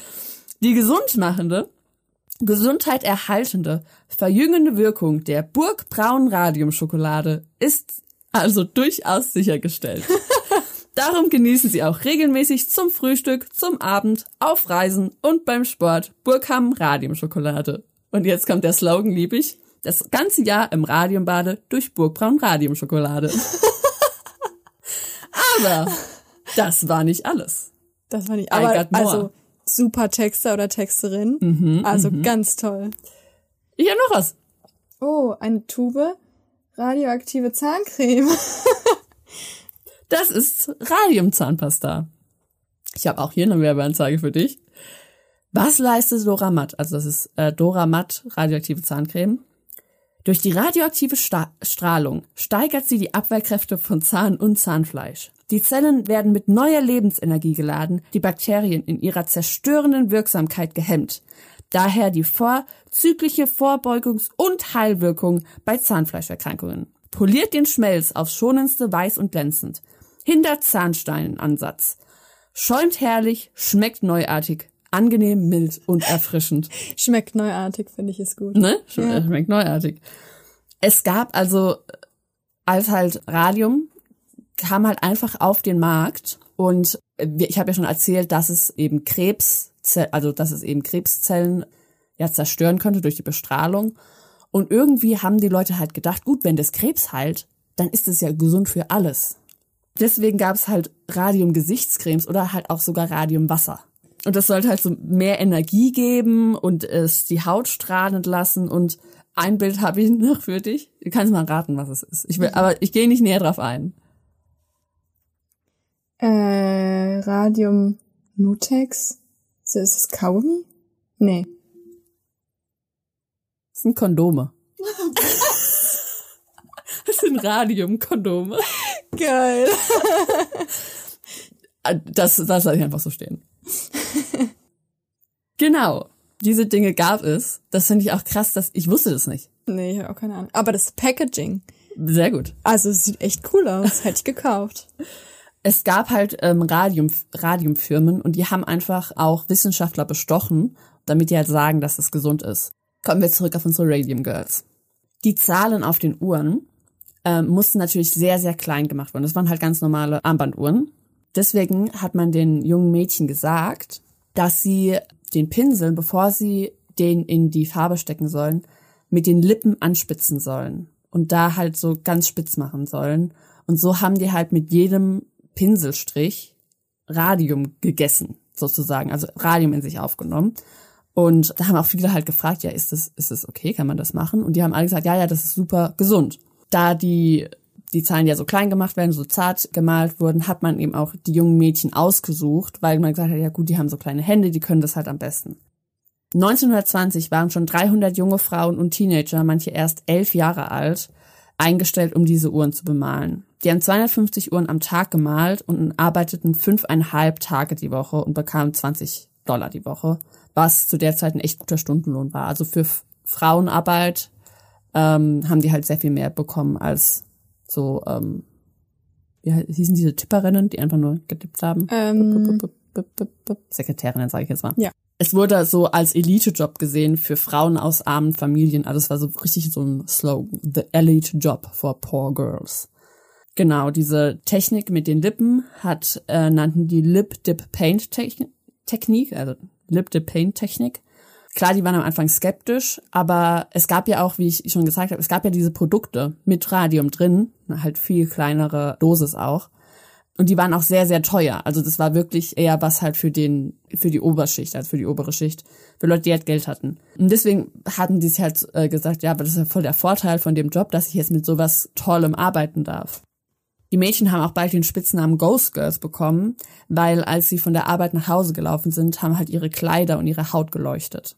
A: Die gesundmachende, gesundheiterhaltende, verjüngende Wirkung der Burgbraun Radiumschokolade ist also durchaus sichergestellt. *laughs* Darum genießen Sie auch regelmäßig zum Frühstück, zum Abend, auf Reisen und beim Sport Burgham Radiumschokolade. Und jetzt kommt der Slogan, lieb ich, das ganze Jahr im Radiumbade durch Burgbraun Radiumschokolade. *laughs* Aber das war nicht alles.
B: Das war nicht,
A: more.
B: also super Texter oder Texterin. also ganz toll.
A: Ich habe noch was.
B: Oh, eine Tube radioaktive Zahncreme. *laughs*
A: Das ist Radiumzahnpasta. Ich habe auch hier eine Werbeanzeige für dich. Was leistet Doramat? Also das ist äh, Doramat radioaktive Zahncreme. Durch die radioaktive Sta Strahlung steigert sie die Abwehrkräfte von Zahn und Zahnfleisch. Die Zellen werden mit neuer Lebensenergie geladen, die Bakterien in ihrer zerstörenden Wirksamkeit gehemmt. Daher die vorzügliche Vorbeugungs- und Heilwirkung bei Zahnfleischerkrankungen. Poliert den Schmelz aufs schonendste weiß und glänzend. Hindert Zahnsteinansatz. Schäumt herrlich, schmeckt neuartig, angenehm, mild und erfrischend. *laughs*
B: Schmeckt neuartig, finde ich es gut.
A: Ne?
B: Ja.
A: Schmeckt neuartig. Es gab also, als halt Radium kam halt einfach auf den Markt und ich habe ja schon erzählt, dass es eben Krebs, also dass es eben Krebszellen ja zerstören könnte durch die Bestrahlung. Und irgendwie haben die Leute halt gedacht, gut, wenn das Krebs heilt, dann ist es ja gesund für alles. Deswegen gab es halt Radium-Gesichtscremes oder halt auch sogar Radiumwasser. Und das sollte halt so mehr Energie geben und es die Haut strahlen lassen. Und ein Bild habe ich *laughs* noch für dich. Du kannst mal raten, was es ist. Ich will, aber ich gehe nicht näher drauf ein.
B: Äh, Radium Nutex? So ist es Kaugummi? Nee.
A: Das sind Kondome. *laughs* Das sind Radium-Kondome.
B: Geil. *laughs*
A: Das, das lasse ich einfach so stehen. Genau. Diese Dinge gab es. Das finde ich auch krass, dass ich wusste das nicht.
B: Nee, ich habe auch keine Ahnung. Aber das Packaging.
A: Sehr gut.
B: Also es sieht echt cool aus. Hätte ich gekauft. *laughs*
A: Es gab halt ähm, Radium, Radiumfirmen und die haben einfach auch Wissenschaftler bestochen, damit die halt sagen, dass es gesund ist. Kommen wir zurück auf unsere Radium Girls. Die Zahlen auf den Uhren ähm, mussten natürlich sehr, sehr klein gemacht werden. Das waren halt ganz normale Armbanduhren. Deswegen hat man den jungen Mädchen gesagt, dass sie den Pinsel, bevor sie den in die Farbe stecken sollen, mit den Lippen anspitzen sollen und da halt so ganz spitz machen sollen. Und so haben die halt mit jedem Pinselstrich Radium gegessen, sozusagen, also Radium in sich aufgenommen. Und da haben auch viele halt gefragt, ja, ist das, ist das okay, kann man das machen? Und die haben alle gesagt, ja, ja, das ist super gesund. Da die, die Zahlen ja so klein gemacht werden, so zart gemalt wurden, hat man eben auch die jungen Mädchen ausgesucht, weil man gesagt hat, ja gut, die haben so kleine Hände, die können das halt am besten. 1920 waren schon 300 junge Frauen und Teenager, manche erst elf Jahre alt, eingestellt, um diese Uhren zu bemalen. Die haben 250 Uhren am Tag gemalt und arbeiteten fünfeinhalb Tage die Woche und bekamen 20 Dollar die Woche, was zu der Zeit ein echt guter Stundenlohn war. Also für Frauenarbeit ähm, haben die halt sehr viel mehr bekommen als so, ähm, wie hießen diese Tipperinnen, die einfach nur getippt haben?
B: Ähm,
A: Sekretärinnen, sage ich jetzt mal.
B: Ja.
A: Es wurde so als Elite-Job gesehen für Frauen aus armen Familien. Also es war so richtig so ein Slogan. The Elite Job for Poor Girls. Genau, diese Technik mit den Lippen hat, äh, nannten die Lip Dip Paint Technik, also Lip Dip Paint Technik. Klar, die waren am Anfang skeptisch, aber es gab ja auch, wie ich schon gesagt habe, es gab ja diese Produkte mit Radium drin, halt viel kleinere Dosis auch. Und die waren auch sehr, sehr teuer. Also das war wirklich eher was halt für den, für die Oberschicht, als für die obere Schicht. Für Leute, die halt Geld hatten. Und deswegen hatten die sich halt äh, gesagt, ja, aber das ist ja voll der Vorteil von dem Job, dass ich jetzt mit sowas Tollem arbeiten darf. Die Mädchen haben auch bald den Spitznamen Ghost Girls bekommen, weil als sie von der Arbeit nach Hause gelaufen sind, haben halt ihre Kleider und ihre Haut geleuchtet.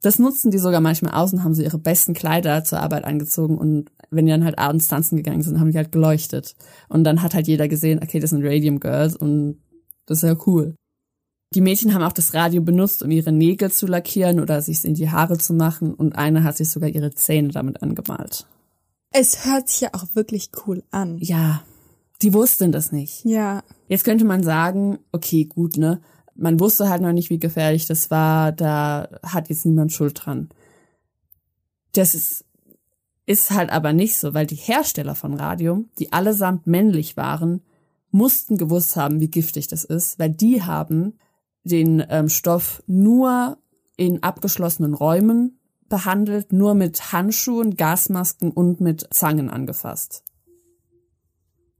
A: Das nutzten die sogar manchmal aus und haben sie ihre besten Kleider zur Arbeit angezogen und wenn die dann halt abends tanzen gegangen sind, haben die halt geleuchtet. Und dann hat halt jeder gesehen, okay, das sind Radium Girls und das ist ja cool. Die Mädchen haben auch das Radio benutzt, um ihre Nägel zu lackieren oder sich in die Haare zu machen und eine hat sich sogar ihre Zähne damit angemalt.
B: Es hört sich ja auch wirklich cool an.
A: Ja, die wussten das nicht.
B: Ja.
A: Jetzt könnte man sagen, okay, gut, ne? Man wusste halt noch nicht, wie gefährlich das war, da hat jetzt niemand Schuld dran. Das ist, ist halt aber nicht so, weil die Hersteller von Radium, die allesamt männlich waren, mussten gewusst haben, wie giftig das ist, weil die haben den ähm, Stoff nur in abgeschlossenen Räumen behandelt, nur mit Handschuhen, Gasmasken und mit Zangen angefasst.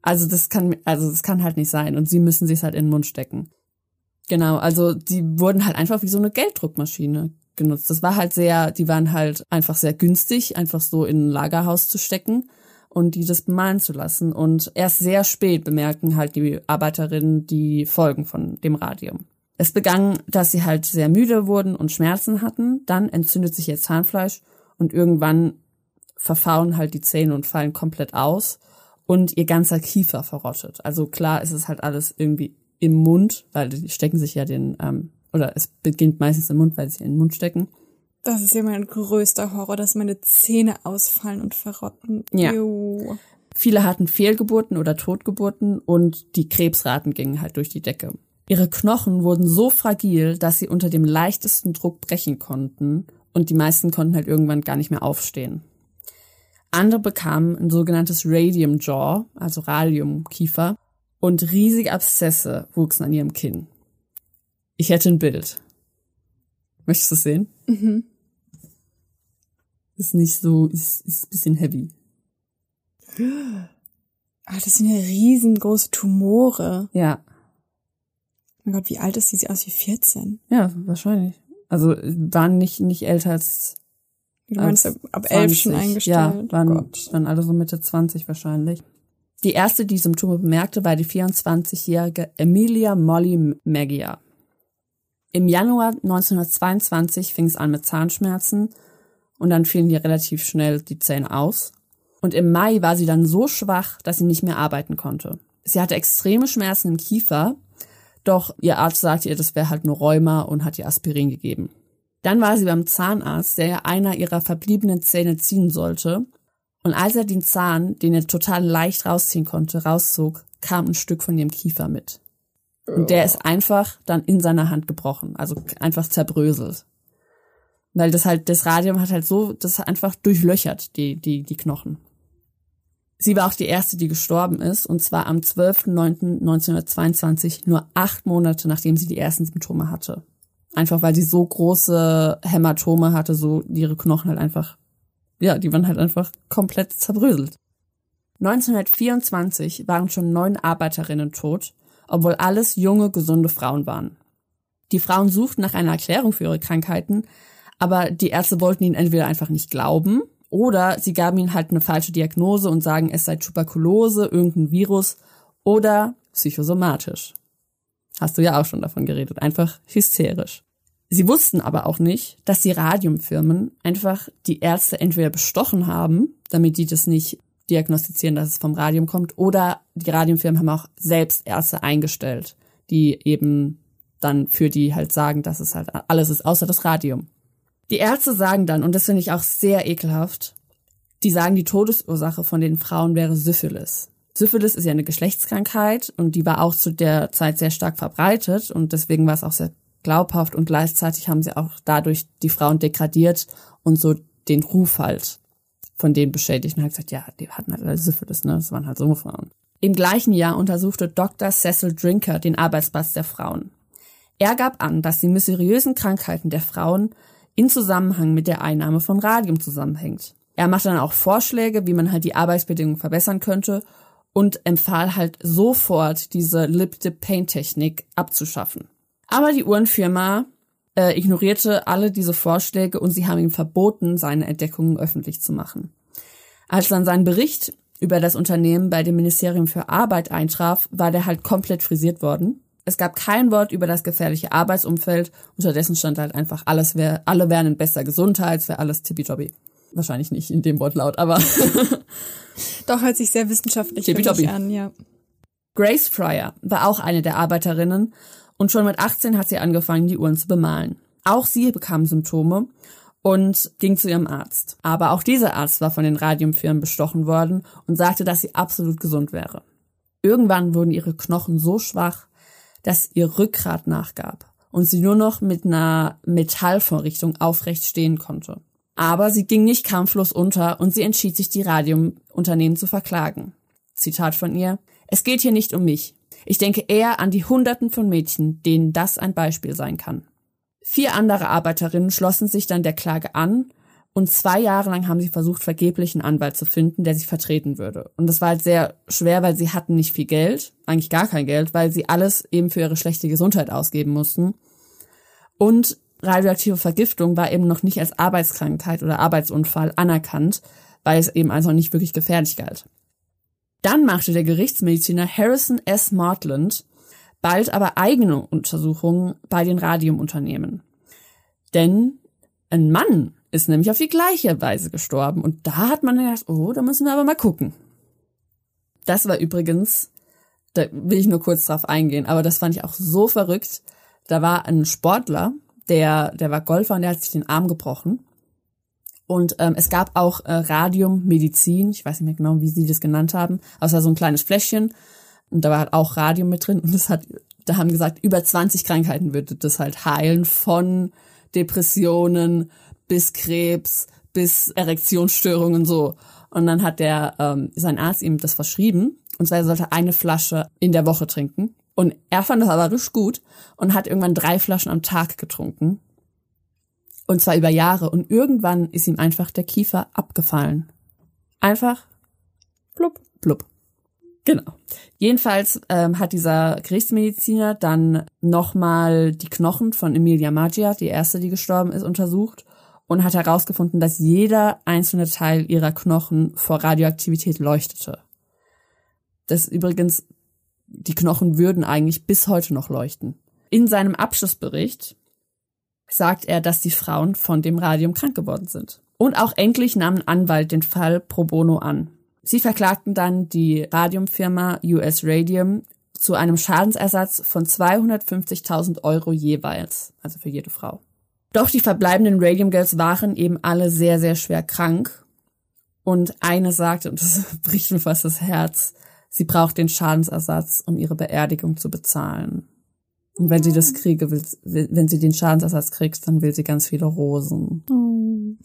A: Also das kann, also das kann halt nicht sein und sie müssen sich halt in den Mund stecken. Genau, also die wurden halt einfach wie so eine Gelddruckmaschine genutzt. Das war halt sehr, die waren halt einfach sehr günstig, einfach so in ein Lagerhaus zu stecken und die das bemalen zu lassen. Und erst sehr spät bemerken halt die Arbeiterinnen die Folgen von dem Radium. Es begann, dass sie halt sehr müde wurden und Schmerzen hatten. Dann entzündet sich ihr Zahnfleisch und irgendwann verfauen halt die Zähne und fallen komplett aus und ihr ganzer Kiefer verrottet. Also klar ist es halt alles irgendwie im Mund, weil die stecken sich ja den, ähm, oder es beginnt meistens im Mund, weil sie in den Mund stecken.
B: Das ist ja mein größter Horror, dass meine Zähne ausfallen und verrotten.
A: Ja.
B: Ew.
A: Viele hatten Fehlgeburten oder Totgeburten und die Krebsraten gingen halt durch die Decke. Ihre Knochen wurden so fragil, dass sie unter dem leichtesten Druck brechen konnten und die meisten konnten halt irgendwann gar nicht mehr aufstehen. Andere bekamen ein sogenanntes Radium Jaw, also Radiumkiefer, und riesige Abszesse wuchsen an ihrem Kinn. Ich hätte ein Bild. Möchtest du es sehen?
B: Mhm.
A: Ist nicht so, ist, ist ein bisschen heavy.
B: Ah, das sind ja riesengroße Tumore.
A: Ja,
B: Mein Gott, wie alt ist sie? Sieht aus wie 14.
A: ja, wahrscheinlich. Also waren nicht nicht älter als
B: Du meinst ab, ab 11 schon
A: 20.
B: eingestellt?
A: Ja,
B: Oh
A: waren,
B: Gott.
A: waren alle so Mitte 20 wahrscheinlich. Die erste, die Symptome bemerkte, war die 24-jährige Emilia Molly Maggia. Im Januar 1922 fing es an mit Zahnschmerzen und dann fielen ihr relativ schnell die Zähne aus. Und im Mai war sie dann so schwach, dass sie nicht mehr arbeiten konnte. Sie hatte extreme Schmerzen im Kiefer, doch ihr Arzt sagte ihr, das wäre halt nur Rheuma und hat ihr Aspirin gegeben. Dann war sie beim Zahnarzt, der ja einer ihrer verbliebenen Zähne ziehen sollte. Und als er den Zahn, den er total leicht rausziehen konnte, rauszog, kam ein Stück von ihrem Kiefer mit. Und der ist einfach dann in seiner Hand gebrochen, also einfach zerbröselt. Weil das halt, das Radium hat halt so, das einfach durchlöchert, die, die, die Knochen. Sie war auch die erste, die gestorben ist, und zwar am 12.09.1922, nur acht Monate nachdem sie die ersten Symptome hatte. Einfach weil sie so große Hämatome hatte, so ihre Knochen halt einfach, ja, die waren halt einfach komplett zerbröselt. 1924 waren schon neun Arbeiterinnen tot, obwohl alles junge, gesunde Frauen waren. Die Frauen suchten nach einer Erklärung für ihre Krankheiten, aber die Ärzte wollten ihnen entweder einfach nicht glauben oder sie gaben ihnen halt eine falsche Diagnose und sagen, es sei Tuberkulose, irgendein Virus oder psychosomatisch. Hast du ja auch schon davon geredet, einfach hysterisch. Sie wussten aber auch nicht, dass die Radiumfirmen einfach die Ärzte entweder bestochen haben, damit die das nicht diagnostizieren, dass es vom Radium kommt, oder die Radiumfirmen haben auch selbst Ärzte eingestellt, die eben dann für die halt sagen, dass es halt alles ist, außer das Radium. Die Ärzte sagen dann, und das finde ich auch sehr ekelhaft, die sagen, die Todesursache von den Frauen wäre Syphilis. Syphilis ist ja eine Geschlechtskrankheit und die war auch zu der Zeit sehr stark verbreitet und deswegen war es auch sehr glaubhaft und gleichzeitig haben sie auch dadurch die Frauen degradiert und so den Ruf halt von den Beschädigten halt gesagt, ja, die hatten halt Syphilis, ne? Das waren halt so Frauen. Im gleichen Jahr untersuchte Dr. Cecil Drinker den Arbeitsplatz der Frauen. Er gab an, dass die mysteriösen Krankheiten der Frauen in Zusammenhang mit der Einnahme von Radium zusammenhängt. Er machte dann auch Vorschläge, wie man halt die Arbeitsbedingungen verbessern könnte und empfahl halt sofort diese Lip-Dip-Paint-Technik abzuschaffen. Aber die Uhrenfirma äh, ignorierte alle diese Vorschläge und sie haben ihm verboten, seine Entdeckungen öffentlich zu machen. Als dann sein Bericht über das Unternehmen bei dem Ministerium für Arbeit eintraf, war der halt komplett frisiert worden. Es gab kein Wort über das gefährliche Arbeitsumfeld. Unterdessen stand halt einfach alles wär, alle wären in bester Gesundheit, es wäre alles tippitoppi. Wahrscheinlich nicht in dem Wortlaut, aber. *laughs*
B: Doch, hört sich sehr wissenschaftlich an, ja.
A: Grace Fryer war auch eine der Arbeiterinnen und schon mit 18 hat sie angefangen, die Uhren zu bemalen. Auch sie bekam Symptome und ging zu ihrem Arzt. Aber auch dieser Arzt war von den Radiumfirmen bestochen worden und sagte, dass sie absolut gesund wäre. Irgendwann wurden ihre Knochen so schwach, dass ihr Rückgrat nachgab und sie nur noch mit einer Metallvorrichtung aufrecht stehen konnte. Aber sie ging nicht kampflos unter und sie entschied sich, die Radiumunternehmen zu verklagen. Zitat von ihr. Es geht hier nicht um mich. Ich denke eher an die Hunderten von Mädchen, denen das ein Beispiel sein kann. Vier andere Arbeiterinnen schlossen sich dann der Klage an und zwei Jahre lang haben sie versucht, vergeblich einen Anwalt zu finden, der sie vertreten würde. Und das war halt sehr schwer, weil sie hatten nicht viel Geld, eigentlich gar kein Geld, weil sie alles eben für ihre schlechte Gesundheit ausgeben mussten. Und radioaktive Vergiftung war eben noch nicht als Arbeitskrankheit oder Arbeitsunfall anerkannt, weil es eben also nicht wirklich gefährlich galt. Dann machte der Gerichtsmediziner Harrison S. Martland bald aber eigene Untersuchungen bei den Radiumunternehmen. Denn ein Mann ist nämlich auf die gleiche Weise gestorben. Und da hat man gedacht, oh, da müssen wir aber mal gucken. Das war übrigens, da will ich nur kurz drauf eingehen, aber das fand ich auch so verrückt. Da war ein Sportler, der, der war Golfer und der hat sich den Arm gebrochen. Und ähm, es gab auch äh, Radiummedizin, ich weiß nicht mehr genau, wie sie das genannt haben, aber es war so ein kleines Fläschchen und da war halt auch Radium mit drin und das hat, da haben gesagt, über 20 Krankheiten würde das halt heilen, von Depressionen bis Krebs, bis Erektionsstörungen so. Und dann hat der ähm, sein Arzt ihm das verschrieben. Und zwar er sollte eine Flasche in der Woche trinken. Und er fand das aber richtig gut und hat irgendwann drei Flaschen am Tag getrunken. Und zwar über Jahre. Und irgendwann ist ihm einfach der Kiefer abgefallen. Einfach blub, blub. Genau. Jedenfalls ähm, hat dieser Gerichtsmediziner dann nochmal die Knochen von Emilia Maggia, die erste, die gestorben ist, untersucht und hat herausgefunden, dass jeder einzelne Teil ihrer Knochen vor Radioaktivität leuchtete. Das übrigens, die Knochen würden eigentlich bis heute noch leuchten. In seinem Abschlussbericht sagt er, dass die Frauen von dem Radium krank geworden sind. Und auch endlich nahm ein Anwalt den Fall pro bono an. Sie verklagten dann die Radiumfirma US Radium zu einem Schadensersatz von 250.000 Euro jeweils, also für jede Frau. Doch die verbleibenden Radium Girls waren eben alle sehr, sehr schwer krank. Und eine sagte, und das *laughs* bricht mir fast das Herz, sie braucht den Schadensersatz, um ihre Beerdigung zu bezahlen. Und wenn sie das kriege, will, wenn sie den Schadensersatz kriegt, dann will sie ganz viele Rosen. Oh.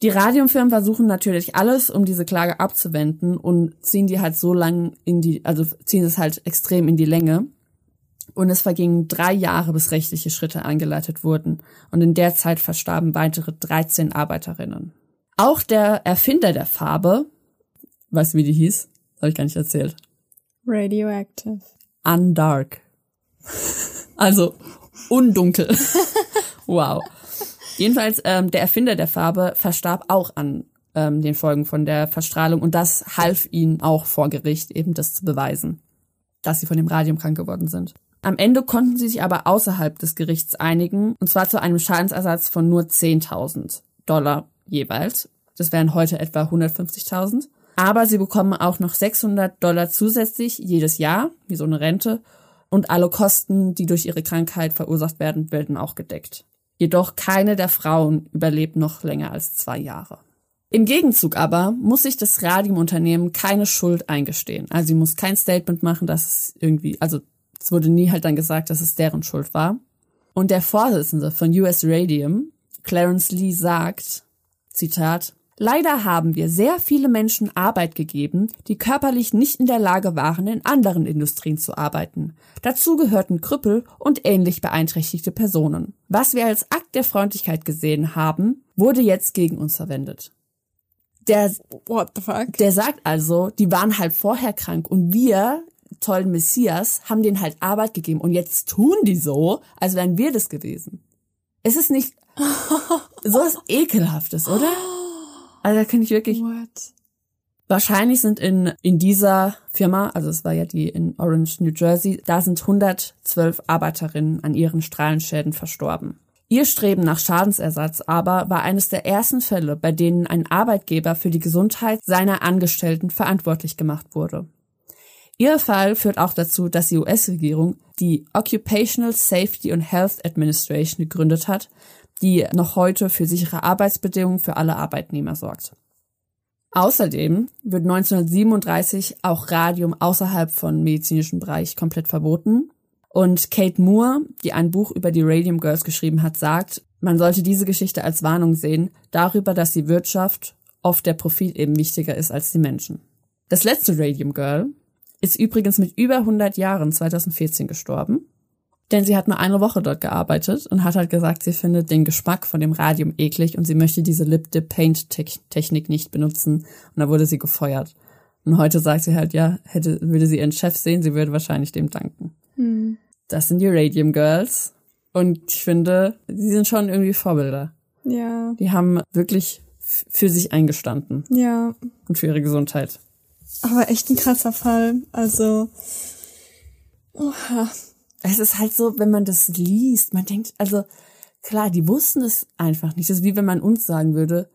A: Die Radiumfirmen versuchen natürlich alles, um diese Klage abzuwenden und ziehen die halt so lang in die, also ziehen es halt extrem in die Länge. Und es vergingen drei Jahre, bis rechtliche Schritte eingeleitet wurden. Und in der Zeit verstarben weitere 13 Arbeiterinnen. Auch der Erfinder der Farbe, weißt du, wie die hieß? Habe ich gar nicht erzählt.
B: Radioactive.
A: Undark. *laughs* Also undunkel. *laughs* wow. Jedenfalls, ähm, der Erfinder der Farbe verstarb auch an ähm, den Folgen von der Verstrahlung und das half ihnen auch vor Gericht eben das zu beweisen, dass sie von dem Radium krank geworden sind. Am Ende konnten sie sich aber außerhalb des Gerichts einigen und zwar zu einem Schadensersatz von nur 10.000 Dollar jeweils. Das wären heute etwa 150.000. Aber sie bekommen auch noch 600 Dollar zusätzlich jedes Jahr, wie so eine Rente. Und alle Kosten, die durch ihre Krankheit verursacht werden, werden auch gedeckt. Jedoch keine der Frauen überlebt noch länger als zwei Jahre. Im Gegenzug aber muss sich das Radiumunternehmen keine Schuld eingestehen. Also sie muss kein Statement machen, dass es irgendwie, also es wurde nie halt dann gesagt, dass es deren Schuld war. Und der Vorsitzende von US Radium, Clarence Lee, sagt, Zitat, Leider haben wir sehr viele Menschen Arbeit gegeben, die körperlich nicht in der Lage waren, in anderen Industrien zu arbeiten. Dazu gehörten Krüppel und ähnlich beeinträchtigte Personen. Was wir als Akt der Freundlichkeit gesehen haben, wurde jetzt gegen uns verwendet. Der,
B: What the fuck?
A: der sagt also, die waren halt vorher krank und wir, tollen Messias, haben denen halt Arbeit gegeben und jetzt tun die so, als wären wir das gewesen. Es ist nicht *laughs* so was Ekelhaftes, oder? Also da kann ich wirklich.
B: What?
A: Wahrscheinlich sind in, in dieser Firma, also es war ja die in Orange, New Jersey, da sind 112 Arbeiterinnen an ihren Strahlenschäden verstorben. Ihr Streben nach Schadensersatz aber war eines der ersten Fälle, bei denen ein Arbeitgeber für die Gesundheit seiner Angestellten verantwortlich gemacht wurde. Ihr Fall führt auch dazu, dass die US-Regierung die Occupational Safety and Health Administration gegründet hat, die noch heute für sichere Arbeitsbedingungen für alle Arbeitnehmer sorgt. Außerdem wird 1937 auch Radium außerhalb von medizinischem Bereich komplett verboten. Und Kate Moore, die ein Buch über die Radium Girls geschrieben hat, sagt, man sollte diese Geschichte als Warnung sehen darüber, dass die Wirtschaft oft der Profit eben wichtiger ist als die Menschen. Das letzte Radium Girl ist übrigens mit über 100 Jahren 2014 gestorben denn sie hat nur eine Woche dort gearbeitet und hat halt gesagt, sie findet den Geschmack von dem Radium eklig und sie möchte diese Lip-Dip-Paint-Technik nicht benutzen. Und da wurde sie gefeuert. Und heute sagt sie halt, ja, hätte, würde sie ihren Chef sehen, sie würde wahrscheinlich dem danken.
B: Hm.
A: Das sind die Radium Girls. Und ich finde, sie sind schon irgendwie Vorbilder.
B: Ja.
A: Die haben wirklich für sich eingestanden.
B: Ja.
A: Und für ihre Gesundheit.
B: Aber echt ein krasser Fall. Also, oha
A: es ist halt so, wenn man das liest, man denkt, also klar, die wussten es einfach nicht. Das ist wie wenn man uns sagen würde,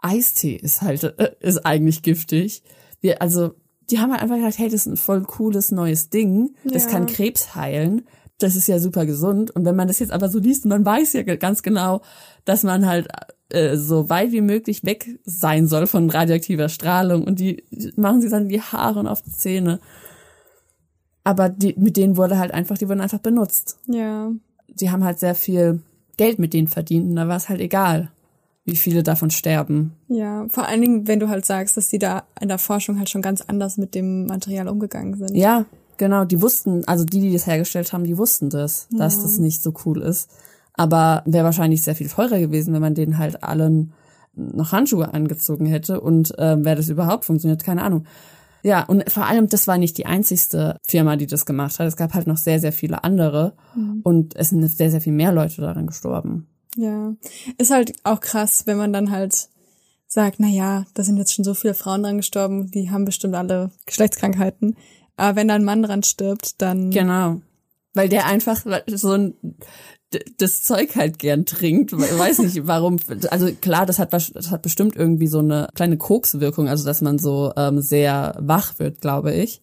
A: Eistee ist halt, äh, ist eigentlich giftig. Wir, also, die haben halt einfach gesagt, hey, das ist ein voll cooles neues Ding. Das ja. kann Krebs heilen. Das ist ja super gesund. Und wenn man das jetzt aber so liest, man weiß ja ganz genau, dass man halt äh, so weit wie möglich weg sein soll von radioaktiver Strahlung. Und die machen sich dann die Haare und auf die Zähne. Aber die, mit denen wurde halt einfach, die wurden einfach benutzt.
B: Ja.
A: Die haben halt sehr viel Geld mit denen verdient und da war es halt egal, wie viele davon sterben.
B: Ja, vor allen Dingen, wenn du halt sagst, dass die da in der Forschung halt schon ganz anders mit dem Material umgegangen sind.
A: Ja, genau. Die wussten, also die, die das hergestellt haben, die wussten das, ja. dass das nicht so cool ist. Aber wäre wahrscheinlich sehr viel teurer gewesen, wenn man denen halt allen noch Handschuhe angezogen hätte und äh, wäre das überhaupt funktioniert, keine Ahnung. Ja, und vor allem, das war nicht die einzigste Firma, die das gemacht hat. Es gab halt noch sehr, sehr viele andere. Mhm. Und es sind sehr, sehr viel mehr Leute daran gestorben.
B: Ja, ist halt auch krass, wenn man dann halt sagt, na ja, da sind jetzt schon so viele Frauen dran gestorben, die haben bestimmt alle Geschlechtskrankheiten. Aber wenn da ein Mann dran stirbt, dann
A: Genau. Weil der einfach so ein das Zeug halt gern trinkt. Weiß nicht, warum. Also klar, das hat, das hat bestimmt irgendwie so eine kleine Kokswirkung, also dass man so ähm, sehr wach wird, glaube ich,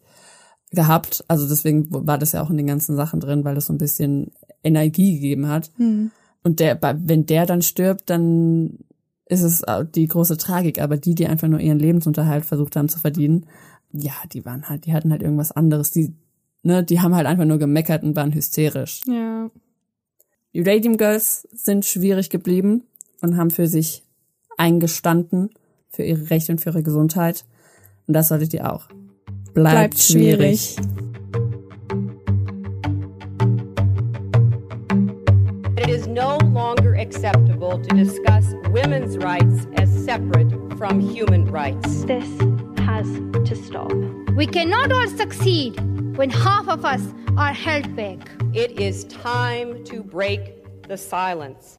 A: gehabt. Also deswegen war das ja auch in den ganzen Sachen drin, weil das so ein bisschen Energie gegeben hat.
B: Hm.
A: Und der, wenn der dann stirbt, dann ist es die große Tragik. Aber die, die einfach nur ihren Lebensunterhalt versucht haben zu verdienen, ja, die waren halt, die hatten halt irgendwas anderes. Die, ne, die haben halt einfach nur gemeckert und waren hysterisch.
B: ja.
A: Die Radium Girls sind schwierig geblieben und haben für sich eingestanden, für ihre Rechte und für ihre Gesundheit. Und das solltet ihr auch. Bleibt,
B: Bleibt schwierig.
C: It is no longer acceptable to discuss women's rights as separate from human rights.
D: This has to stop.
E: We cannot all succeed when half of us are held back.
C: It is time to break the silence.